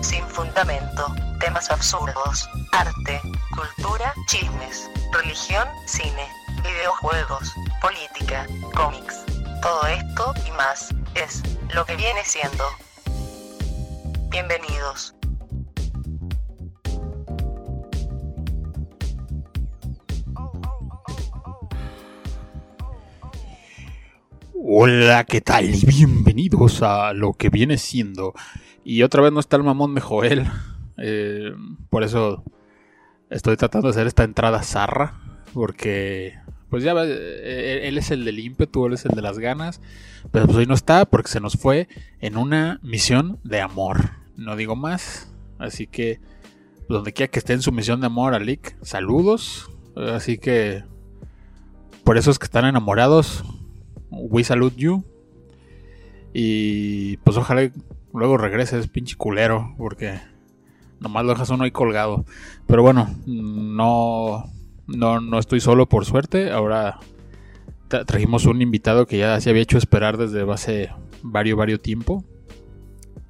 sin fundamento, temas absurdos, arte, cultura, chismes, religión, cine, videojuegos, política, cómics. Todo esto y más es lo que viene siendo. Bienvenidos. Hola, ¿qué tal? Y bienvenidos a lo que viene siendo. Y otra vez no está el mamón de Joel. eh, por eso estoy tratando de hacer esta entrada zarra. Porque, pues ya ves, eh, él es el del ímpetu, él es el de las ganas. Pero pues hoy no está porque se nos fue en una misión de amor. No digo más. Así que, pues, donde quiera que esté en su misión de amor, Alik, saludos. Así que, por esos que están enamorados, We salute you. Y pues ojalá luego regreses, pinche culero, porque nomás lo dejas uno ahí colgado. Pero bueno, no, no, no estoy solo por suerte. Ahora tra- trajimos un invitado que ya se había hecho esperar desde hace varios, varios tiempo.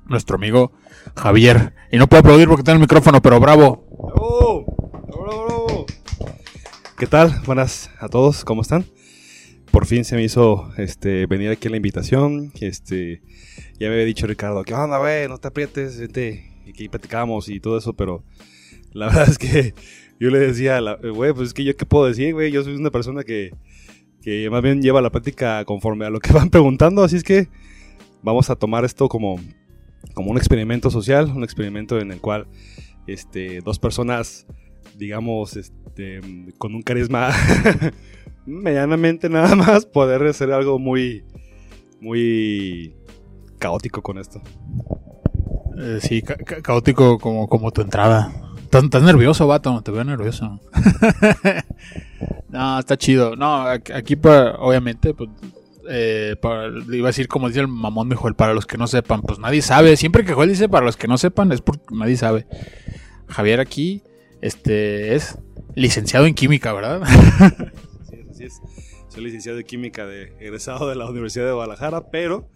Nuestro amigo Javier. Y no puedo aplaudir porque tiene el micrófono, pero bravo. ¡Bravo! ¡Bravo, bravo! ¿Qué tal? Buenas a todos, ¿cómo están? Por fin se me hizo este, venir aquí la invitación. Este, ya me había dicho Ricardo, ¿qué onda, güey? No te aprietes, vente. Y que platicamos y todo eso, pero la verdad es que yo le decía, güey, pues es que yo qué puedo decir, güey. Yo soy una persona que, que más bien lleva la plática conforme a lo que van preguntando, así es que vamos a tomar esto como, como un experimento social, un experimento en el cual este, dos personas, digamos, este, con un carisma medianamente nada más, poder hacer algo muy, muy caótico con esto. Eh, sí, ca- ca- caótico como, como tu entrada. ¿Estás, estás nervioso, vato? Te veo nervioso. no, está chido. No, aquí, aquí pa- obviamente, pues, eh, para- iba a decir como dice el mamón de Joel, para los que no sepan, pues nadie sabe. Siempre que Joel dice para los que no sepan es porque nadie sabe. Javier aquí este, es licenciado en química, ¿verdad? Así es, así es. Soy licenciado de química de egresado de la Universidad de Guadalajara, pero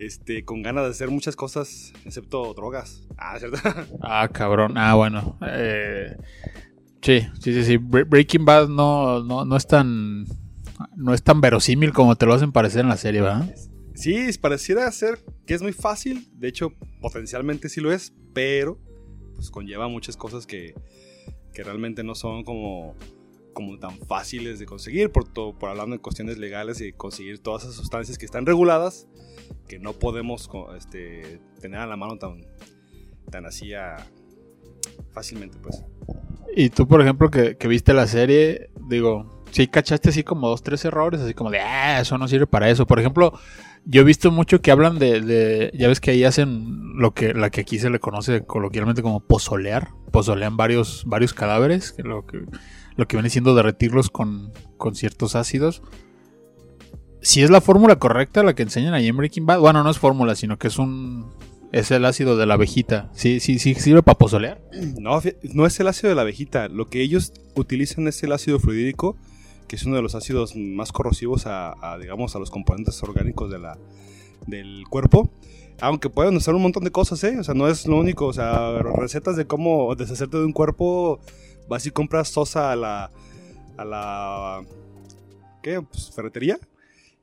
este, con ganas de hacer muchas cosas, excepto drogas. Ah, ¿cierto? Ah, cabrón. Ah, bueno. Eh, sí, sí, sí, sí. Bre- Breaking Bad no, no, no es tan. No es tan verosímil como te lo hacen parecer en la serie, ¿verdad? Sí, pareciera ser que es muy fácil, de hecho, potencialmente sí lo es, pero pues conlleva muchas cosas que, que realmente no son como, como tan fáciles de conseguir, por, todo, por hablando de cuestiones legales y conseguir todas esas sustancias que están reguladas, que no podemos este, tener a la mano tan, tan así a- fácilmente, pues. Y tú, por ejemplo, que, que viste la serie, digo, sí cachaste así como dos, tres errores, así como de, ah, eso no sirve para eso. Por ejemplo, yo he visto mucho que hablan de, de- ya ves que ahí hacen lo que, la que aquí se le conoce coloquialmente como pozolear. Pozolean varios, varios cadáveres, que lo que, lo que viene siendo derretirlos con, con ciertos ácidos. Si es la fórmula correcta la que enseñan ahí en Breaking Bad, bueno, no es fórmula, sino que es un, es el ácido de la abejita. Sí, sí, sí, sirve para pozolear. No, no es el ácido de la abejita. Lo que ellos utilizan es el ácido fluorídrico, que es uno de los ácidos más corrosivos a, a, digamos, a los componentes orgánicos de la, del cuerpo. Aunque pueden usar un montón de cosas, ¿eh? O sea, no es lo único. O sea, recetas de cómo deshacerte de un cuerpo. Vas y compras sosa a la. a la. ¿Qué? Pues ferretería.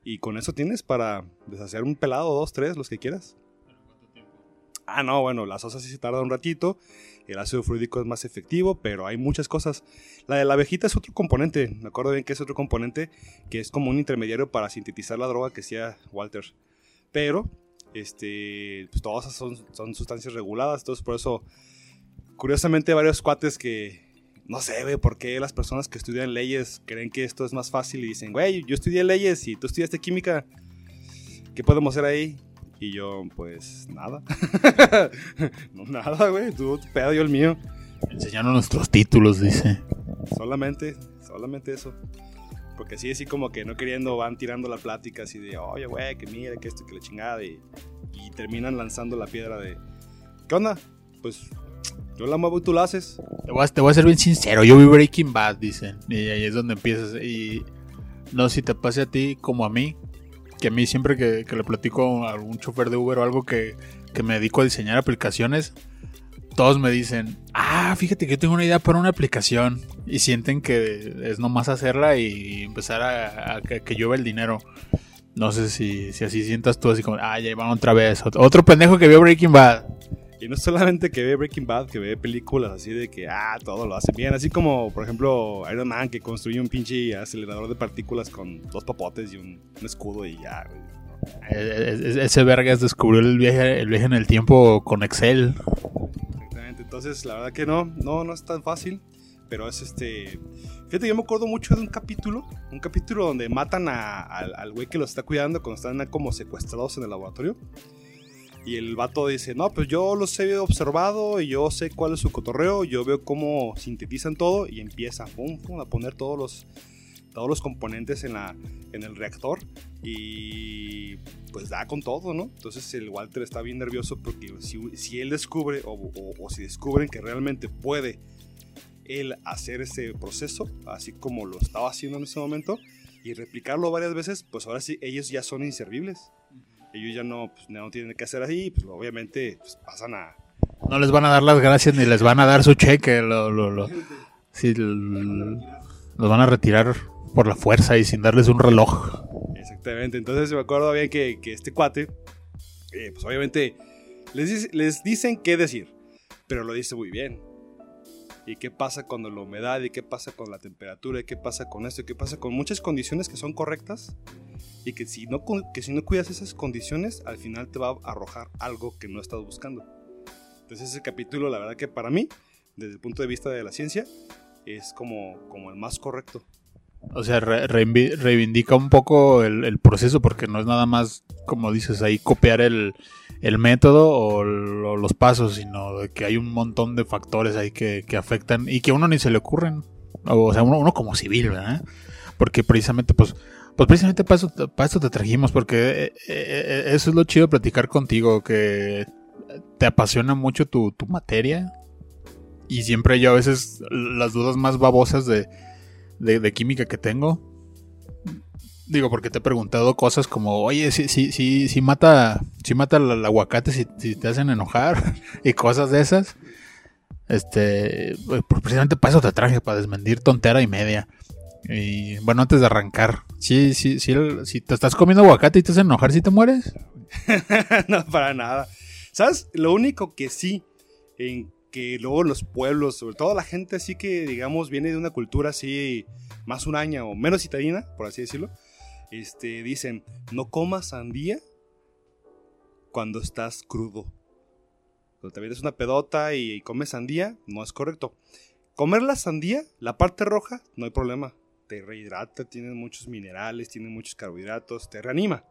Y con eso tienes para deshacer un pelado, dos, tres, los que quieras. Ah, no, bueno, la sosa sí se tarda un ratito. El ácido fluídico es más efectivo, pero hay muchas cosas. La de la abejita es otro componente. Me acuerdo bien que es otro componente que es como un intermediario para sintetizar la droga que hacía Walter. Pero, este, pues todas son, son sustancias reguladas. Entonces, por eso, curiosamente, varios cuates que no sé, güey, por qué las personas que estudian leyes creen que esto es más fácil y dicen, güey, yo estudié leyes y tú estudiaste química. ¿Qué podemos hacer ahí? Y yo, pues, nada. no, nada, güey. Tú tu pedo, yo el mío. Enseñaron nuestros títulos, dice. Solamente, solamente eso. Porque así, así como que no queriendo van tirando la plática así de, oye, güey, que mira, que esto, que la chingada. Y, y terminan lanzando la piedra de, ¿qué onda? Pues yo la muevo y tú la haces. Te voy, a, te voy a ser bien sincero, yo vi Breaking Bad, dicen. Y ahí es donde empiezas. Y no si te pase a ti como a mí. Que a mí siempre que, que le platico a algún chofer de Uber o algo que, que me dedico a diseñar aplicaciones, todos me dicen, ah, fíjate que tengo una idea para una aplicación. Y sienten que es nomás hacerla y empezar a, que llueva el dinero. No sé si, si así sientas tú, así como, ah, ya van otra vez. Otro pendejo que vio Breaking Bad. Y no solamente que ve Breaking Bad, que ve películas así de que, ah, todo lo hace bien. Así como, por ejemplo, Iron Man que construye un pinche acelerador de partículas con dos papotes y un, escudo y ya, e, e, Ese vergas descubrió el viaje, el viaje en el tiempo con Excel. Exactamente, entonces la verdad que no, no, no es tan fácil. Pero es este. Fíjate, yo me acuerdo mucho de un capítulo. Un capítulo donde matan al güey que los está cuidando cuando están como secuestrados en el laboratorio. Y el vato dice: No, pues yo los he observado y yo sé cuál es su cotorreo. Yo veo cómo sintetizan todo y empieza a poner todos los, todos los componentes en, la, en el reactor. Y pues da con todo, ¿no? Entonces el Walter está bien nervioso porque si, él descubre o, o si descubren que realmente puede el hacer ese proceso, así como lo estaba haciendo en ese momento, y replicarlo varias veces, pues ahora sí, ellos ya son inservibles. Ellos ya no, pues, no tienen que hacer así, pues obviamente pues, pasan a... No les van a dar las gracias ni les van a dar su cheque, lo, lo, lo, los van a retirar por la fuerza y sin darles un reloj. Exactamente, entonces me acuerdo bien que, que este cuate, eh, pues obviamente les, les dicen qué decir, pero lo dice muy bien. Y qué pasa con la humedad y qué pasa con la temperatura y qué pasa con esto y qué pasa con muchas condiciones que son correctas y que si no, que si no cuidas esas condiciones al final te va a arrojar algo que no estás buscando. Entonces ese capítulo la verdad que para mí desde el punto de vista de la ciencia es como, como el más correcto. O sea, reivindica un poco el, proceso porque no es nada más, como dices, ahí copiar el, método o, los pasos, sino que hay un montón de factores ahí que, afectan y que a uno ni se le ocurren. O, sea, uno, como civil, ¿verdad? Porque precisamente, pues, pues precisamente para eso, te trajimos, porque eh, eh, eso es lo chido de platicar contigo, que te apasiona mucho tu, tu materia y siempre yo a veces las dudas más babosas de de, química que tengo. Digo, porque te he preguntado cosas como, oye, si, si, si, si mata, si mata el, aguacate, si, si, te hacen enojar y cosas de esas. Este, pues, precisamente para eso te traje, para desmentir tontera y media. Y bueno, antes de arrancar, si, si, si, si te estás comiendo aguacate y te hacen enojar, si te mueres. no, para nada. ¿Sabes? Lo único que sí, en que luego los pueblos, sobre todo la gente así que, digamos, viene de una cultura así más huraña o menos citadina, por así decirlo, este, dicen, no comas sandía cuando estás crudo. Cuando te vienes una pedota y, comes sandía, no es correcto. Comer la sandía, la parte roja, no hay problema. Te rehidrata, tiene muchos minerales, tiene muchos carbohidratos, te reanima.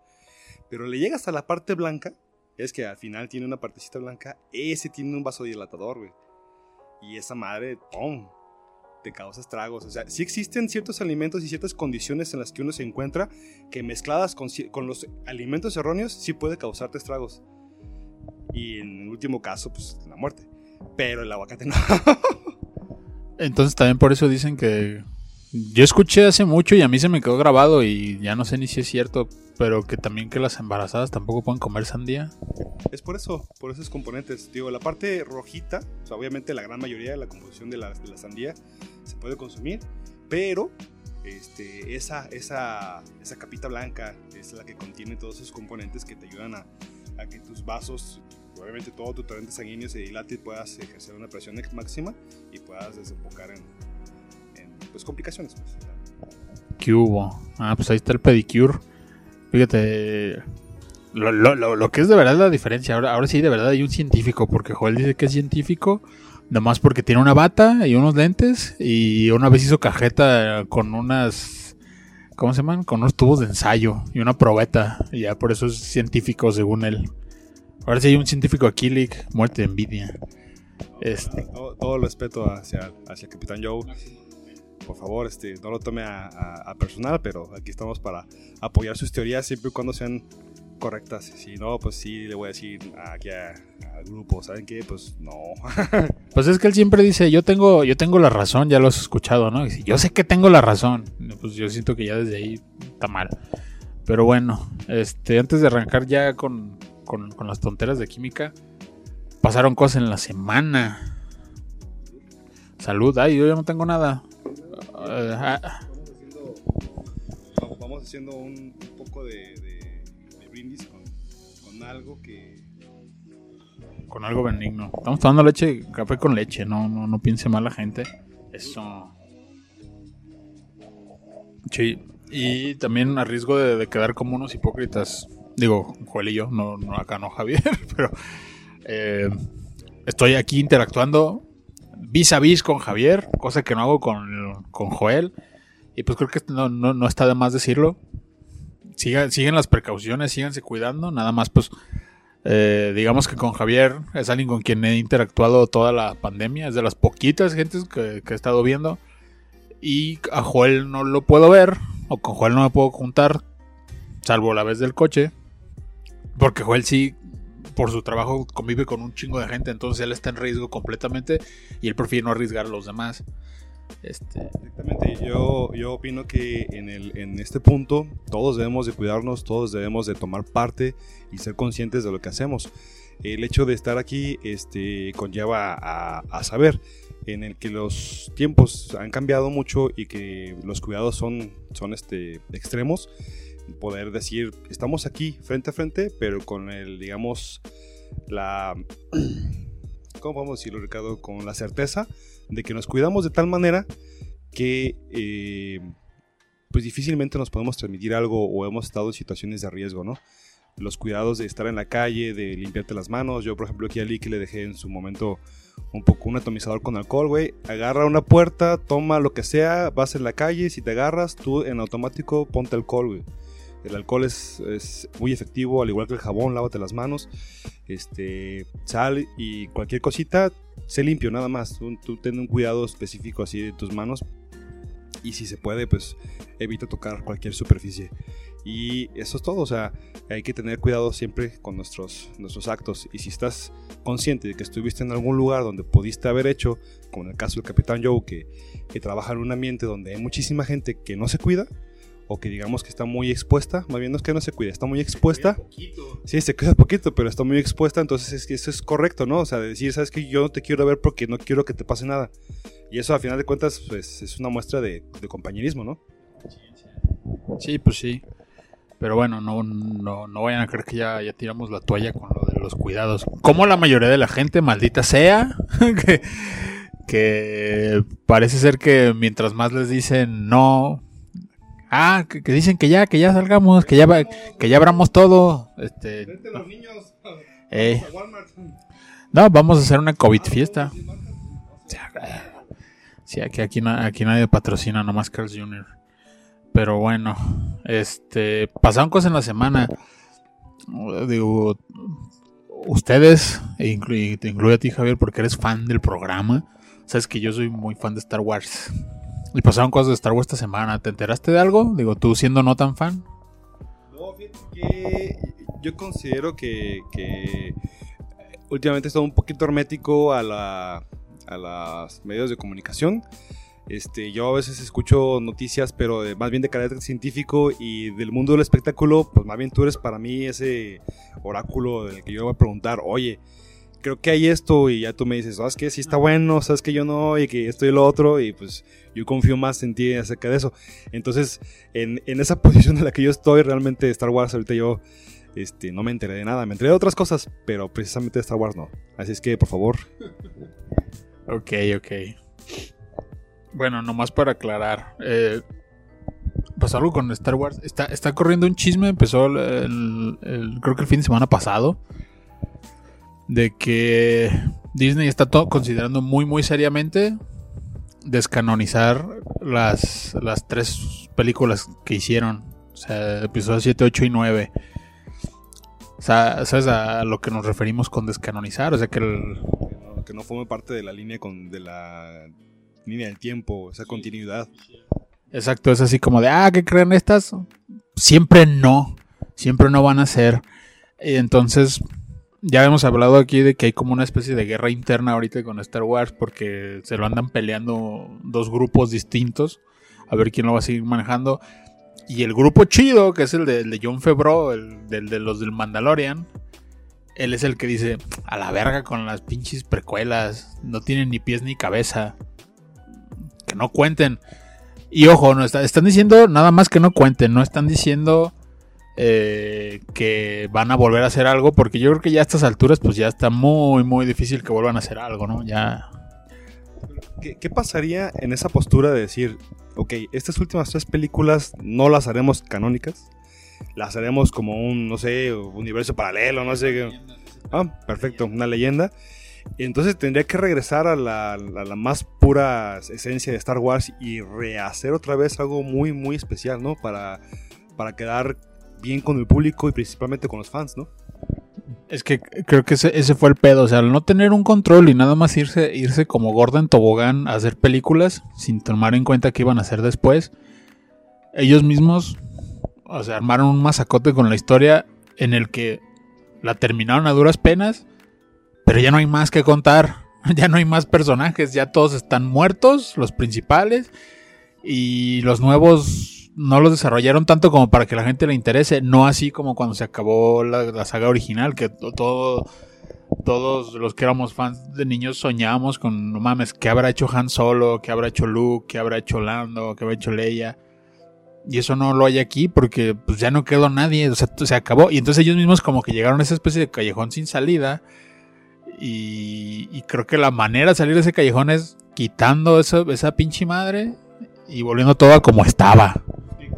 Pero le llegas a la parte blanca es que al final tiene una partecita blanca, ese tiene un vasodilatador, güey. Y esa madre, ¡pum! Te causa estragos. O sea, sí existen ciertos alimentos y ciertas condiciones en las que uno se encuentra que mezcladas con, los alimentos erróneos sí puede causarte estragos. Y en el último caso, pues la muerte. Pero el aguacate no. Entonces también por eso dicen que yo escuché hace mucho y a mí se me quedó grabado y ya no sé ni si es cierto, pero que también que las embarazadas tampoco pueden comer sandía. Es por eso, por esos componentes. Digo, la parte rojita, obviamente la gran mayoría de la composición de la, de la sandía se puede consumir, pero este, esa, esa, esa capita blanca es la que contiene todos esos componentes que te ayudan a, a que tus vasos, obviamente todo tu torrente sanguíneo se dilate y puedas ejercer una presión máxima y puedas desembocar en, pues, complicaciones. Pues, ¿Qué hubo? Ah, pues ahí está el pedicure. Fíjate, lo, que es de verdad la diferencia. Ahora, ahora sí, de verdad hay un científico, porque Joel dice que es científico, nomás porque tiene una bata y unos lentes, y una vez hizo cajeta con unas, ¿cómo se llaman? Con unos tubos de ensayo y una probeta, y ya por eso es científico según él. Ahora sí hay un científico aquí, Lick, muerte de envidia. Este. Todo, el respeto hacia, hacia Capitán Joe por favor, este, no lo tome a, personal, pero aquí estamos para apoyar sus teorías siempre y cuando sean correctas. Si no, pues sí le voy a decir aquí al grupo, ¿saben qué? Pues no. pues es que él siempre dice, yo tengo, yo tengo la razón, ya lo has escuchado, ¿no? Y yo sé que tengo la razón. Pues yo siento que ya desde ahí está mal. Pero bueno, este, antes de arrancar ya con, con, con las tonteras de química. Pasaron cosas en la semana. Salud, ay, yo ya no tengo nada. Ah, Vamos- Vamos haciendo un, un poco de, de- de brindis con, con algo que... con algo benigno. Estamos tomando leche, café con leche, no, no, no piense mal la gente. Eso. Sí, y también a riesgo de, de quedar como unos hipócritas. Digo, Joel y yo, no, no acá no Javier, pero eh, estoy aquí interactuando vis a vis con Javier, cosa que no hago con, con Joel. Y pues creo que no, no, no está de más decirlo. Sigan, siguen las precauciones, síganse cuidando. Nada más, pues, eh, digamos que con Javier es alguien con quien he interactuado toda la pandemia. Es de las poquitas gentes que, que he estado viendo. Y a Joel no lo puedo ver. O con Joel no me puedo juntar. Salvo la vez del coche. Porque Joel sí, por su trabajo, convive con un chingo de gente. Entonces él está en riesgo completamente. Y él prefiere no arriesgar a los demás. Este, Exactamente, yo, yo opino que en, el, en este punto todos debemos de cuidarnos, todos debemos de tomar parte y ser conscientes de lo que hacemos. El hecho de estar aquí este, conlleva a, a saber en el que los tiempos han cambiado mucho y que los cuidados son, son este, extremos. Poder decir, estamos aquí frente a frente, pero con el, digamos, la... ¿Cómo podemos decirlo, Ricardo? Con la certeza de que nos cuidamos de tal manera que eh, pues difícilmente nos podemos transmitir algo o hemos estado en situaciones de riesgo, ¿no? Los cuidados de estar en la calle, de limpiarte las manos. Yo, por ejemplo, aquí a Lee que le dejé en su momento un poco un atomizador con alcohol, güey. Agarra una puerta, toma lo que sea, vas en la calle, si te agarras, tú en automático ponte alcohol, güey. El alcohol es, muy efectivo, al igual que el jabón, lávate las manos. Este, sal y cualquier cosita, sé limpio, nada más. Tú, tú ten un cuidado específico así de tus manos. Y si se puede, pues evita tocar cualquier superficie. Y eso es todo, o sea, hay que tener cuidado siempre con nuestros, nuestros actos. Y si estás consciente de que estuviste en algún lugar donde pudiste haber hecho, como en el caso del Capitán Joe, que, que trabaja en un ambiente donde hay muchísima gente que no se cuida, o que digamos que está muy expuesta, más bien no es que no se cuida, está muy expuesta. Sí, se cuida poquito, pero está muy expuesta, entonces es que eso es correcto, ¿no? O sea, de decir, sabes que yo no te quiero ver porque no quiero que te pase nada. Y eso a final de cuentas pues, es una muestra de, de compañerismo, ¿no? Sí, pues sí. Pero bueno, no, no, no vayan a creer que ya, ya tiramos la toalla con lo de los cuidados. Como la mayoría de la gente, maldita sea, que, que parece ser que mientras más les dicen no, ah, que, que dicen que ya, que ya salgamos, que ya, va- que ya abramos todo, este, los niños Eh. no, vamos a hacer una COVID fiesta. Sí, aquí, aquí, aquí nadie patrocina, nomás Carl Jr. Pero bueno, este, pasaron cosas en la semana. Digo, ustedes, incluye, te incluye a ti, Javier, porque eres fan del programa. Sabes que yo soy muy fan de Star Wars. Y pasaron cosas de Star Wars esta semana. ¿Te enteraste de algo? Digo, tú siendo no tan fan. No, fíjate que yo considero que, que últimamente he estado un poquito hermético a, la, a los medios de comunicación. Este, yo a veces escucho noticias, pero de- más bien de carácter científico y del mundo del espectáculo, pues más bien tú eres para mí ese oráculo del que yo voy a preguntar, oye, creo que hay esto y ya tú me dices, ¿sabes qué? Sí está bueno, ¿sabes que yo no? Y que esto y lo otro y pues yo confío más en ti acerca de eso. Entonces, en, esa posición en la que yo estoy, realmente Star Wars ahorita yo este, no me enteré de nada. Me enteré de otras cosas, pero precisamente de Star Wars no. Así es que, por favor, Ok, ok. Bueno, nomás para aclarar. eh, pasó algo con Star Wars. Está, está corriendo un chisme. Empezó el- creo que el fin de semana pasado. De que Disney está to- considerando muy, muy seriamente descanonizar las, las tres películas que hicieron. O sea, episodios 7, 8 y 9. O sea, ¿sabes a lo que nos referimos con descanonizar? O sea, que el, que no, que no forme parte de la línea con, de la línea del tiempo, esa continuidad. Exacto, es así como de, ah, ¿qué creen estas? Siempre no, siempre no van a ser. Y entonces, ya hemos hablado aquí de que hay como una especie de guerra interna ahorita con Star Wars porque se lo andan peleando dos grupos distintos, a ver quién lo va a seguir manejando. Y el grupo chido, que es el de, John Favreau, el de los del Mandalorian, él es el que dice, a la verga con las pinches precuelas, no tienen ni pies ni cabeza, que no cuenten. Y ojo, no están diciendo nada más que no cuenten, no están diciendo eh, que van a volver a hacer algo, porque yo creo que ya a estas alturas pues ya está muy, muy difícil que vuelvan a hacer algo, ¿no? Ya... ¿Qué, pasaría en esa postura de decir, ok, estas últimas tres películas no las haremos canónicas? Las haremos como un, no sé, universo paralelo, no sé. Ah, perfecto, una leyenda. Entonces tendría que regresar a la, a la, más pura esencia de Star Wars y rehacer otra vez algo muy, muy especial, ¿no? Para, para quedar bien con el público y principalmente con los fans, ¿no? Es que creo que ese, fue el pedo, o sea, al no tener un control y nada más irse, irse como gorda en tobogán a hacer películas sin tomar en cuenta qué iban a hacer después, ellos mismos, o sea, armaron un masacote con la historia en el que la terminaron a duras penas, pero ya no hay más que contar, ya no hay más personajes, ya todos están muertos, los principales, y los nuevos no los desarrollaron tanto como para que la gente le interese, no así como cuando se acabó la, saga original, que todo, todos los que éramos fans de niños soñábamos con, no mames, ¿qué habrá hecho Han Solo? ¿Qué habrá hecho Luke? ¿Qué habrá hecho Lando? ¿Qué habrá hecho Leia? Y eso no lo hay aquí porque pues ya no quedó nadie, o sea, se acabó. Y entonces ellos mismos como que llegaron a esa especie de callejón sin salida. Y, creo que la manera de salir de ese callejón es quitando esa pinche madre y volviendo todo a como estaba.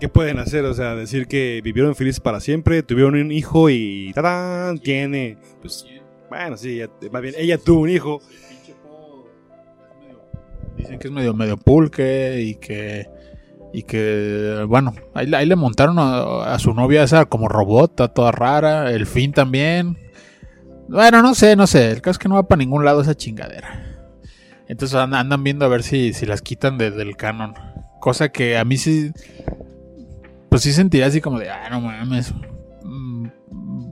¿Qué pueden hacer? O sea, decir que vivieron felices para siempre, tuvieron un hijo y ¡tarán! tiene. Pues, bueno, sí, más bien, ella tuvo un hijo. Dicen que es medio, medio pulque y que. Y que, bueno, ahí, le montaron a, su novia esa como robot, toda rara. El fin también. Bueno, no sé, no sé. El caso es que no va para ningún lado esa chingadera. Entonces andan viendo a ver si, si las quitan del canon. Cosa que a mí sí pues sí sentiría así como de, ah, no mames, mm,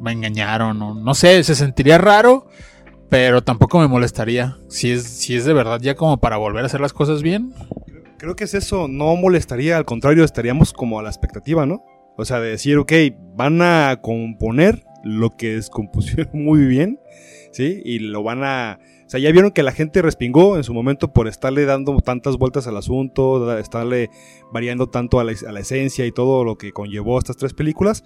me engañaron, no sé, se sentiría raro, pero tampoco me molestaría. Si es, si es de verdad ya como para volver a hacer las cosas bien. Creo que es eso, no molestaría, al contrario, estaríamos como a la expectativa, ¿no? O sea, de decir, ok, van a componer lo que descompusieron muy bien, ¿sí? Y lo van a o sea, ya vieron que la gente respingó en su momento por estarle dando tantas vueltas al asunto, estarle variando tanto a la, esencia y todo lo que conllevó estas tres películas.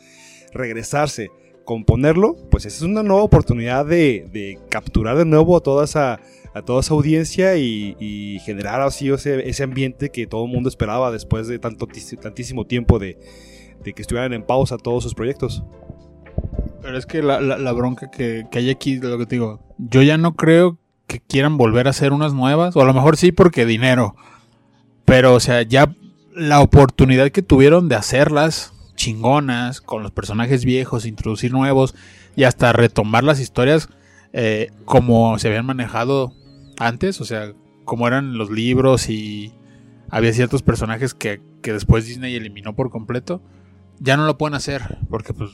Regresarse, componerlo, pues esa es una nueva oportunidad de, capturar de nuevo a toda esa, a toda esa audiencia y, generar así ese, ambiente que todo el mundo esperaba después de tanto, tantísimo tiempo de, que estuvieran en pausa todos sus proyectos. Pero es que la, bronca que, que, hay aquí, lo que te digo, yo ya no creo que quieran volver a hacer unas nuevas, o a lo mejor sí porque dinero. Pero, o sea, ya la oportunidad que tuvieron de hacerlas chingonas, con los personajes viejos, introducir nuevos y hasta retomar las historias eh, como se habían manejado antes, o sea, como eran los libros y había ciertos personajes que, que después Disney eliminó por completo, ya no lo pueden hacer, porque pues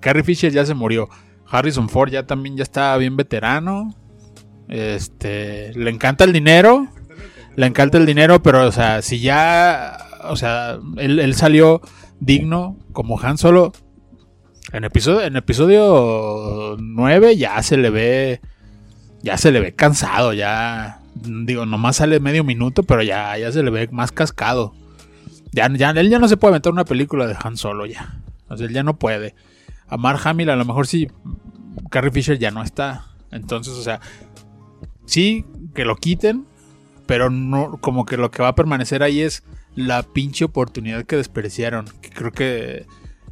Carrie Fisher ya se murió, Harrison Ford ya también ya está bien veterano, este, le encanta el dinero, le encanta el dinero, pero, o sea, si ya, o sea, él, salió digno como Han Solo. En episodio, en episodio 9 ya se le ve, ya se le ve cansado, ya, digo, nomás sale medio minuto, pero ya, ya se le ve más cascado. Ya, ya, él ya no se puede aventar una película de Han Solo ya. O sea, él ya no puede. A Mark Hamill a lo mejor sí. Carrie Fisher ya no está. Entonces, o sea, sí, que lo quiten, pero no, como que lo que va a permanecer ahí es la pinche oportunidad que desperdiciaron. Que creo que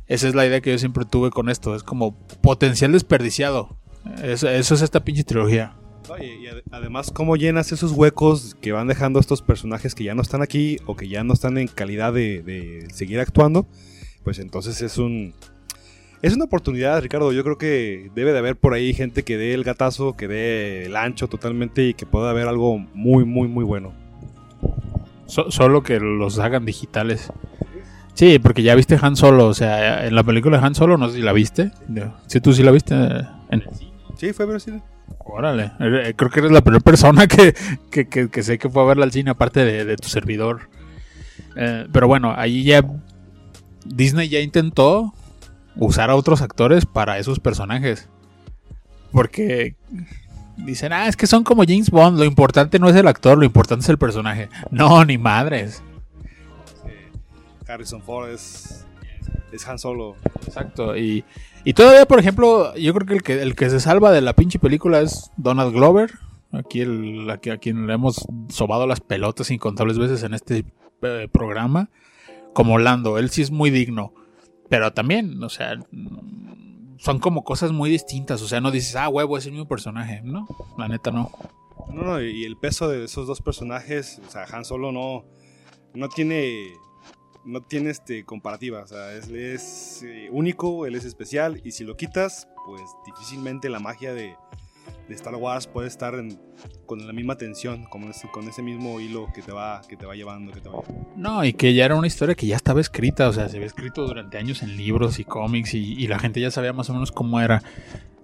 esa es la idea que yo siempre tuve con esto. Es como potencial desperdiciado. Eso, es esta pinche trilogía. y además, ¿cómo llenas esos huecos que van dejando estos personajes que ya no están aquí o que ya no están en calidad de seguir actuando? Pues entonces es un, es una oportunidad, Ricardo. Yo creo que debe de haber por ahí gente que dé el gatazo, que dé el ancho totalmente y que pueda haber algo muy, muy, muy bueno. solo que los hagan digitales. Sí, porque ya viste Han Solo, o sea, en la película de Han Solo, no sé si la viste. Si tú sí la viste en el Sí, fue a ver cine. Órale, eh, creo que eres la primera persona que, sé que fue a verla al cine, aparte de, tu servidor. Eh, pero bueno, ahí ya Disney ya intentó usar a otros actores para esos personajes. Porque dicen, ah, es que son como James Bond, lo importante no es el actor, lo importante es el personaje. No, ni madres. Harrison Ford es, es Han Solo. Exacto, y, y todavía, por ejemplo, yo creo que el, que el que se salva de la pinche película es Donald Glover. Aquí el, a, quien le hemos sobado las pelotas incontables veces en este eh, programa. Como Lando, él sí es muy digno. Pero también, o sea, son como cosas muy distintas. O sea, no dices, ah, huevo, es el mismo personaje. No, la neta no. No, no, y el peso de esos dos personajes, o sea, Han Solo no, no tiene, no tiene este comparativa. O sea, es, es eh, único, él es especial, y si lo quitas, pues difícilmente la magia de, de Star Wars puede estar en, con la misma tensión, con ese, con ese mismo hilo que te va, que te va llevando, que te va No, y que ya era una historia que ya estaba escrita, o sea, se había escrito durante años en libros y cómics y, y la gente ya sabía más o menos cómo era.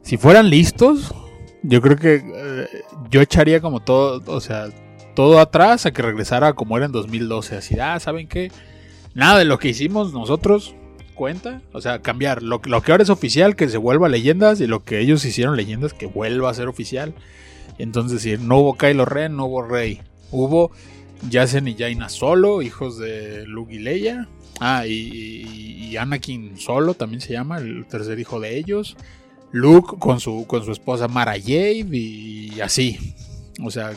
Si fueran listos, yo creo que eh, yo echaría como todo, o sea, todo atrás a que regresara como era en 2012, así, ah, ¿saben qué? Nada de lo que hicimos nosotros O sea, cambiar lo, lo, que ahora es oficial, que se vuelva leyendas, y lo que ellos hicieron leyendas, que vuelva a ser oficial. Entonces, si no hubo Kylo Ren, no hubo Rey. Hubo Yasen y Jaina solo, hijos de Luke y Leia. Ah, y, y, Anakin solo también se llama, el tercer hijo de ellos. Luke con su, con su esposa Mara Jade y así. O sea,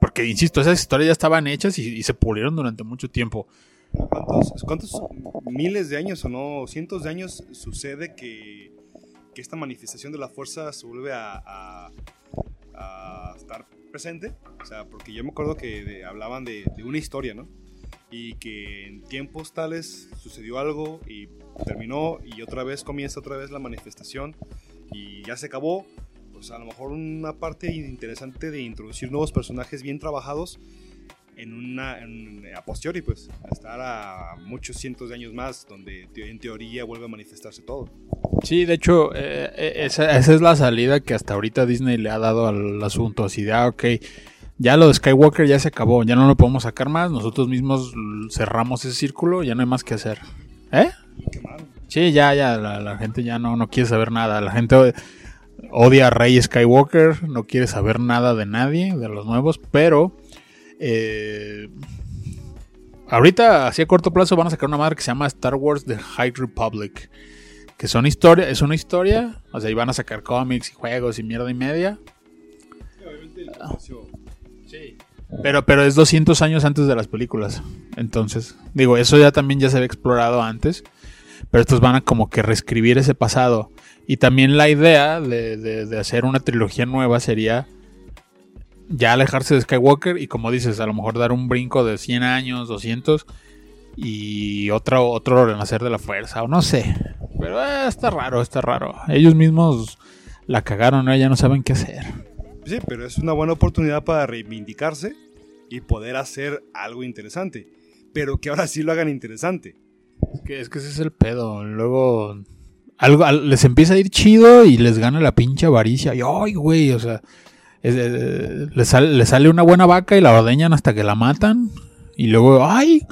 porque insisto, esas historias ya estaban hechas y, y se pulieron durante mucho tiempo. ¿Cuántos, ¿Cuántos, miles de años o no, cientos de años sucede que, que esta manifestación de la fuerza se vuelve a, a, a, estar presente? O sea, porque yo me acuerdo que de, hablaban de, de, una historia, ¿no? Y que en tiempos tales sucedió algo y terminó y otra vez comienza otra vez la manifestación y ya se acabó. Pues a lo mejor una parte interesante de introducir nuevos personajes bien trabajados en una en, a posteriori, pues, estar a muchos cientos de años más, donde en teoría vuelve a manifestarse todo. Sí, de hecho, eh, esa, esa, es la salida que hasta ahorita Disney le ha dado al asunto. Así de, ah, ok, ya lo de Skywalker ya se acabó, ya no lo podemos sacar más, nosotros mismos cerramos ese círculo, ya no hay más que hacer. ¿Eh? Sí, ya, ya, la, la gente ya no, no quiere saber nada. La gente odia a Rey Skywalker, no quiere saber nada de nadie, de los nuevos, pero eh, ahorita, así a corto plazo, van a sacar una madre que se llama Star Wars The High Republic. Que son historia, es una historia. O sea, y van a sacar cómics y juegos y mierda y media. Sí. Pero, pero es 200 años antes de las películas. Entonces, digo, eso ya también ya se había explorado antes. Pero estos van a como que reescribir ese pasado. Y también la idea de, de, de hacer una trilogía nueva sería ya alejarse de Skywalker y como dices, a lo mejor dar un brinco de 100 años, 200 y otro, otro renacer de la fuerza o no sé. Pero eh, está raro, está raro. Ellos mismos la cagaron, ¿no? ya no saben qué hacer. Sí, pero es una buena oportunidad para reivindicarse y poder hacer algo interesante. Pero que ahora sí lo hagan interesante. Es que, es que ese es el pedo. Luego algo, les empieza a ir chido y les gana la pinche avaricia. Y ay, güey, o sea, eh, le, sale, le, sale, una buena vaca y la ordeñan hasta que la matan. Y luego, ay,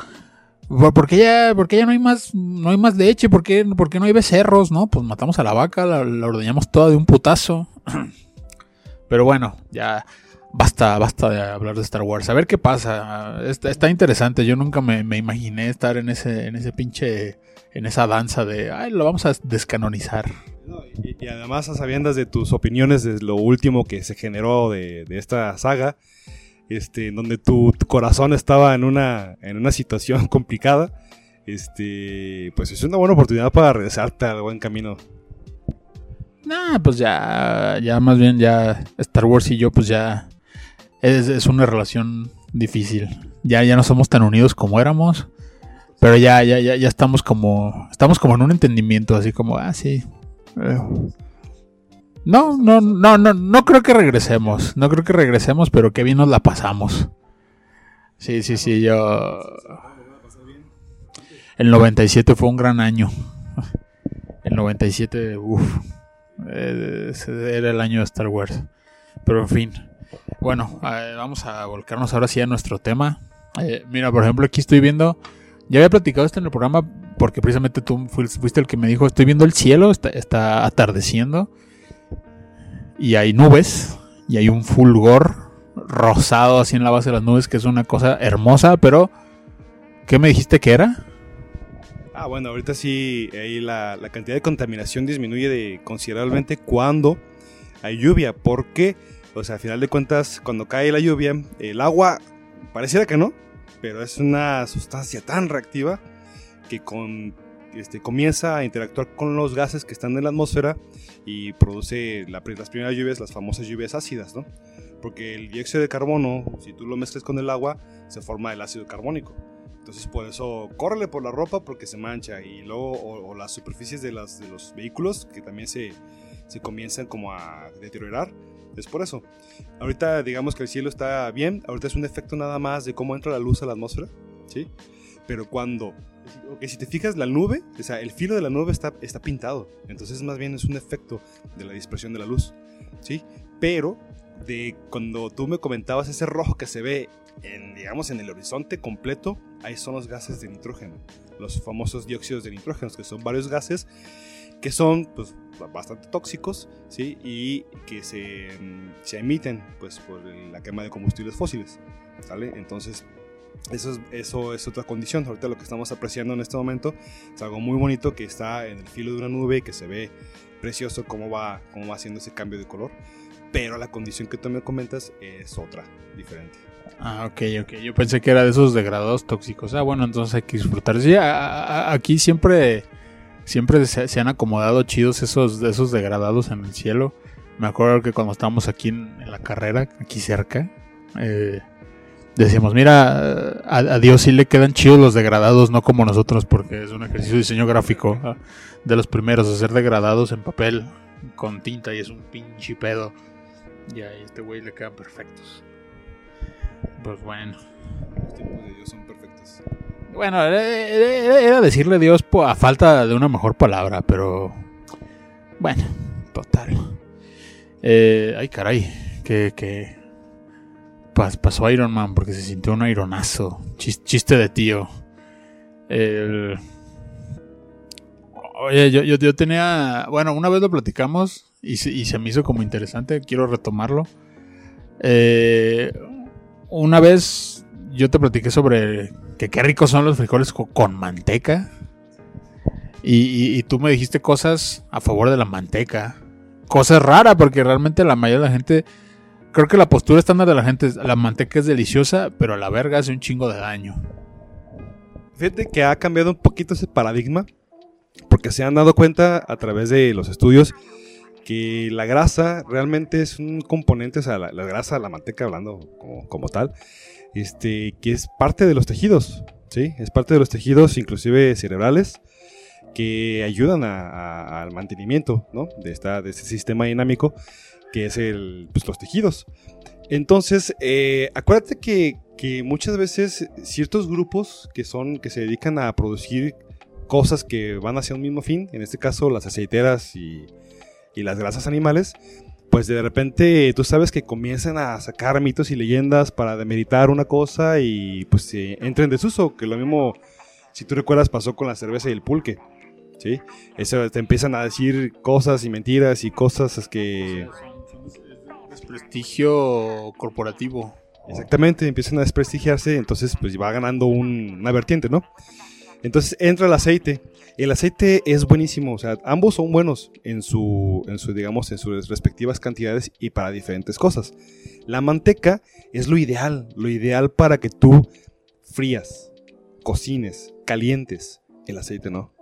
¿por qué ya, por qué ya no hay más, no hay más leche? ¿Por qué, ¿Por qué no hay becerros? No, pues matamos a la vaca, la, la ordeñamos toda de un putazo. Pero bueno, ya basta, basta de hablar de Star Wars. A ver qué pasa. Está, está interesante. Yo nunca me, me, imaginé estar en ese, en ese pinche, en esa danza de, ay, lo vamos a descanonizar. Y, además a sabiendas de tus opiniones de lo último que se generó de, de esta saga, este, donde tu, tu, corazón estaba en una, en una situación complicada, este, pues es una buena oportunidad para regresarte al buen camino. Nah, pues ya, ya más bien ya Star Wars y yo pues ya es, es una relación difícil. Ya, ya no somos tan unidos como éramos. Pero ya, ya, ya, ya estamos como. Estamos como en un entendimiento, así como, ah, sí, no, no, no, no, no creo que regresemos. No creo que regresemos, pero que bien nos la pasamos. Sí, sí, sí, yo. El 97 fue un gran año. El 97, uff. Era el año de Star Wars. Pero en fin. Bueno, vamos a volcarnos ahora sí a nuestro tema. Eh, mira, por ejemplo, aquí estoy viendo. Ya había platicado esto en el programa porque precisamente tú fuiste el que me dijo, estoy viendo el cielo, está, está atardeciendo. y hay nubes y hay un fulgor rosado así en la base de las nubes que es una cosa hermosa, pero ¿qué me dijiste que era? Ah, bueno, ahorita sí, ahí la, la cantidad de contaminación disminuye de, considerablemente cuando hay lluvia, porque, o sea, al final de cuentas, cuando cae la lluvia, el agua pareciera que no, pero es una sustancia tan reactiva que con, este, comienza a interactuar con los gases que están en la atmósfera y produce la- las primeras lluvias, las famosas lluvias ácidas, ¿no? Porque el dióxido de carbono, si tú lo mezclas con el agua, se forma el ácido carbónico. Entonces por eso córrele por la ropa porque se mancha y luego o, las superficies de, de los vehículos que también se, se comienzan como a deteriorar. Es por eso. Ahorita digamos que el cielo está bien, ahorita es un efecto nada más de cómo entra la luz a la atmósfera, ¿sí? Pero cuando, ok, si te fijas la nube, o sea, el filo de la nube está, está pintado, entonces más bien es un efecto de la dispersión de la luz, ¿sí? Pero de cuando tú me comentabas ese rojo que se ve en, digamos, en el horizonte completo, ahí son los gases de nitrógeno, los famosos dióxidos de nitrógeno, que son varios gases que son pues, bastante tóxicos, ¿sí? Y que se, mm, se emiten pues, por la quema de combustibles fósiles, ¿sale? Entonces, eso es, eso es otra condición. Ahorita lo que estamos apreciando en este momento es algo muy bonito que está en el filo de una nube y que se ve precioso cómo va, cómo va haciendo ese cambio de color. Pero la condición que tú me comentas es otra, diferente. Ah, ok, ok. Yo pensé que era de esos degradados tóxicos. Ah, bueno, entonces hay que disfrutar. Sí, a- a- aquí siempre, siempre se, se han acomodado chidos esos, esos degradados en el cielo. Me acuerdo que cuando estábamos aquí en, en la carrera, aquí cerca, eh, decíamos, mira, a, a Dios sí le quedan chidos los degradados, no como nosotros, porque es un ejercicio de diseño gráfico de los primeros, hacer degradados en papel con tinta y es un pinche pedo. Y a este güey le quedan perfectos. Pues bueno. Los tiempos de Dios son perfectos. Bueno, era, decirle Dios a falta de una mejor palabra, pero bueno, total. Eh, ay, caray, que, que pas- pasó Iron Man porque se sintió un ironazo. Chis- chiste de tío. Oye, yo, yo, yo tenía. Bueno, una vez lo platicamos y se, y se me hizo como interesante. Quiero retomarlo. Eh, una vez yo te platiqué sobre que qué ricos son los frijoles co- con manteca. Y, tú me dijiste cosas a favor de la manteca. Cosas raras, porque realmente la mayoría de la gente. Creo que la postura estándar de la gente es: la manteca es deliciosa, pero a la verga hace un chingo de daño. Fíjate que ha cambiado un poquito ese paradigma, porque se han dado cuenta a través de los estudios que la grasa realmente es un componente, o sea, la, grasa, la manteca hablando como tal, este, que es parte de los tejidos, ¿sí? Es parte de los tejidos, inclusive cerebrales, que ayudan a- al mantenimiento, ¿no? De, esta, de este sistema dinámico que es el, pues, los tejidos. Entonces, eh, acuérdate que, que muchas veces ciertos grupos que son, que se dedican a producir cosas que van hacia un mismo fin, en este caso las aceiteras y, y las grasas animales, pues de repente tú sabes que comienzan a sacar mitos y leyendas para demeritar una cosa y pues se entra en desuso, que lo mismo, si tú recuerdas, pasó con la cerveza y el pulque. ¿Sí? Eso te empiezan a decir cosas y mentiras y cosas es que Desprestigio corporativo. Exactamente, empiezan a desprestigiarse, entonces pues va ganando un- una vertiente, ¿no? Entonces entra el aceite. El aceite es buenísimo, o sea, ambos son buenos en su, en su, digamos, en sus respectivas cantidades y para diferentes cosas. La manteca es lo ideal, lo ideal para que tú frías, cocines, calientes. El aceite no.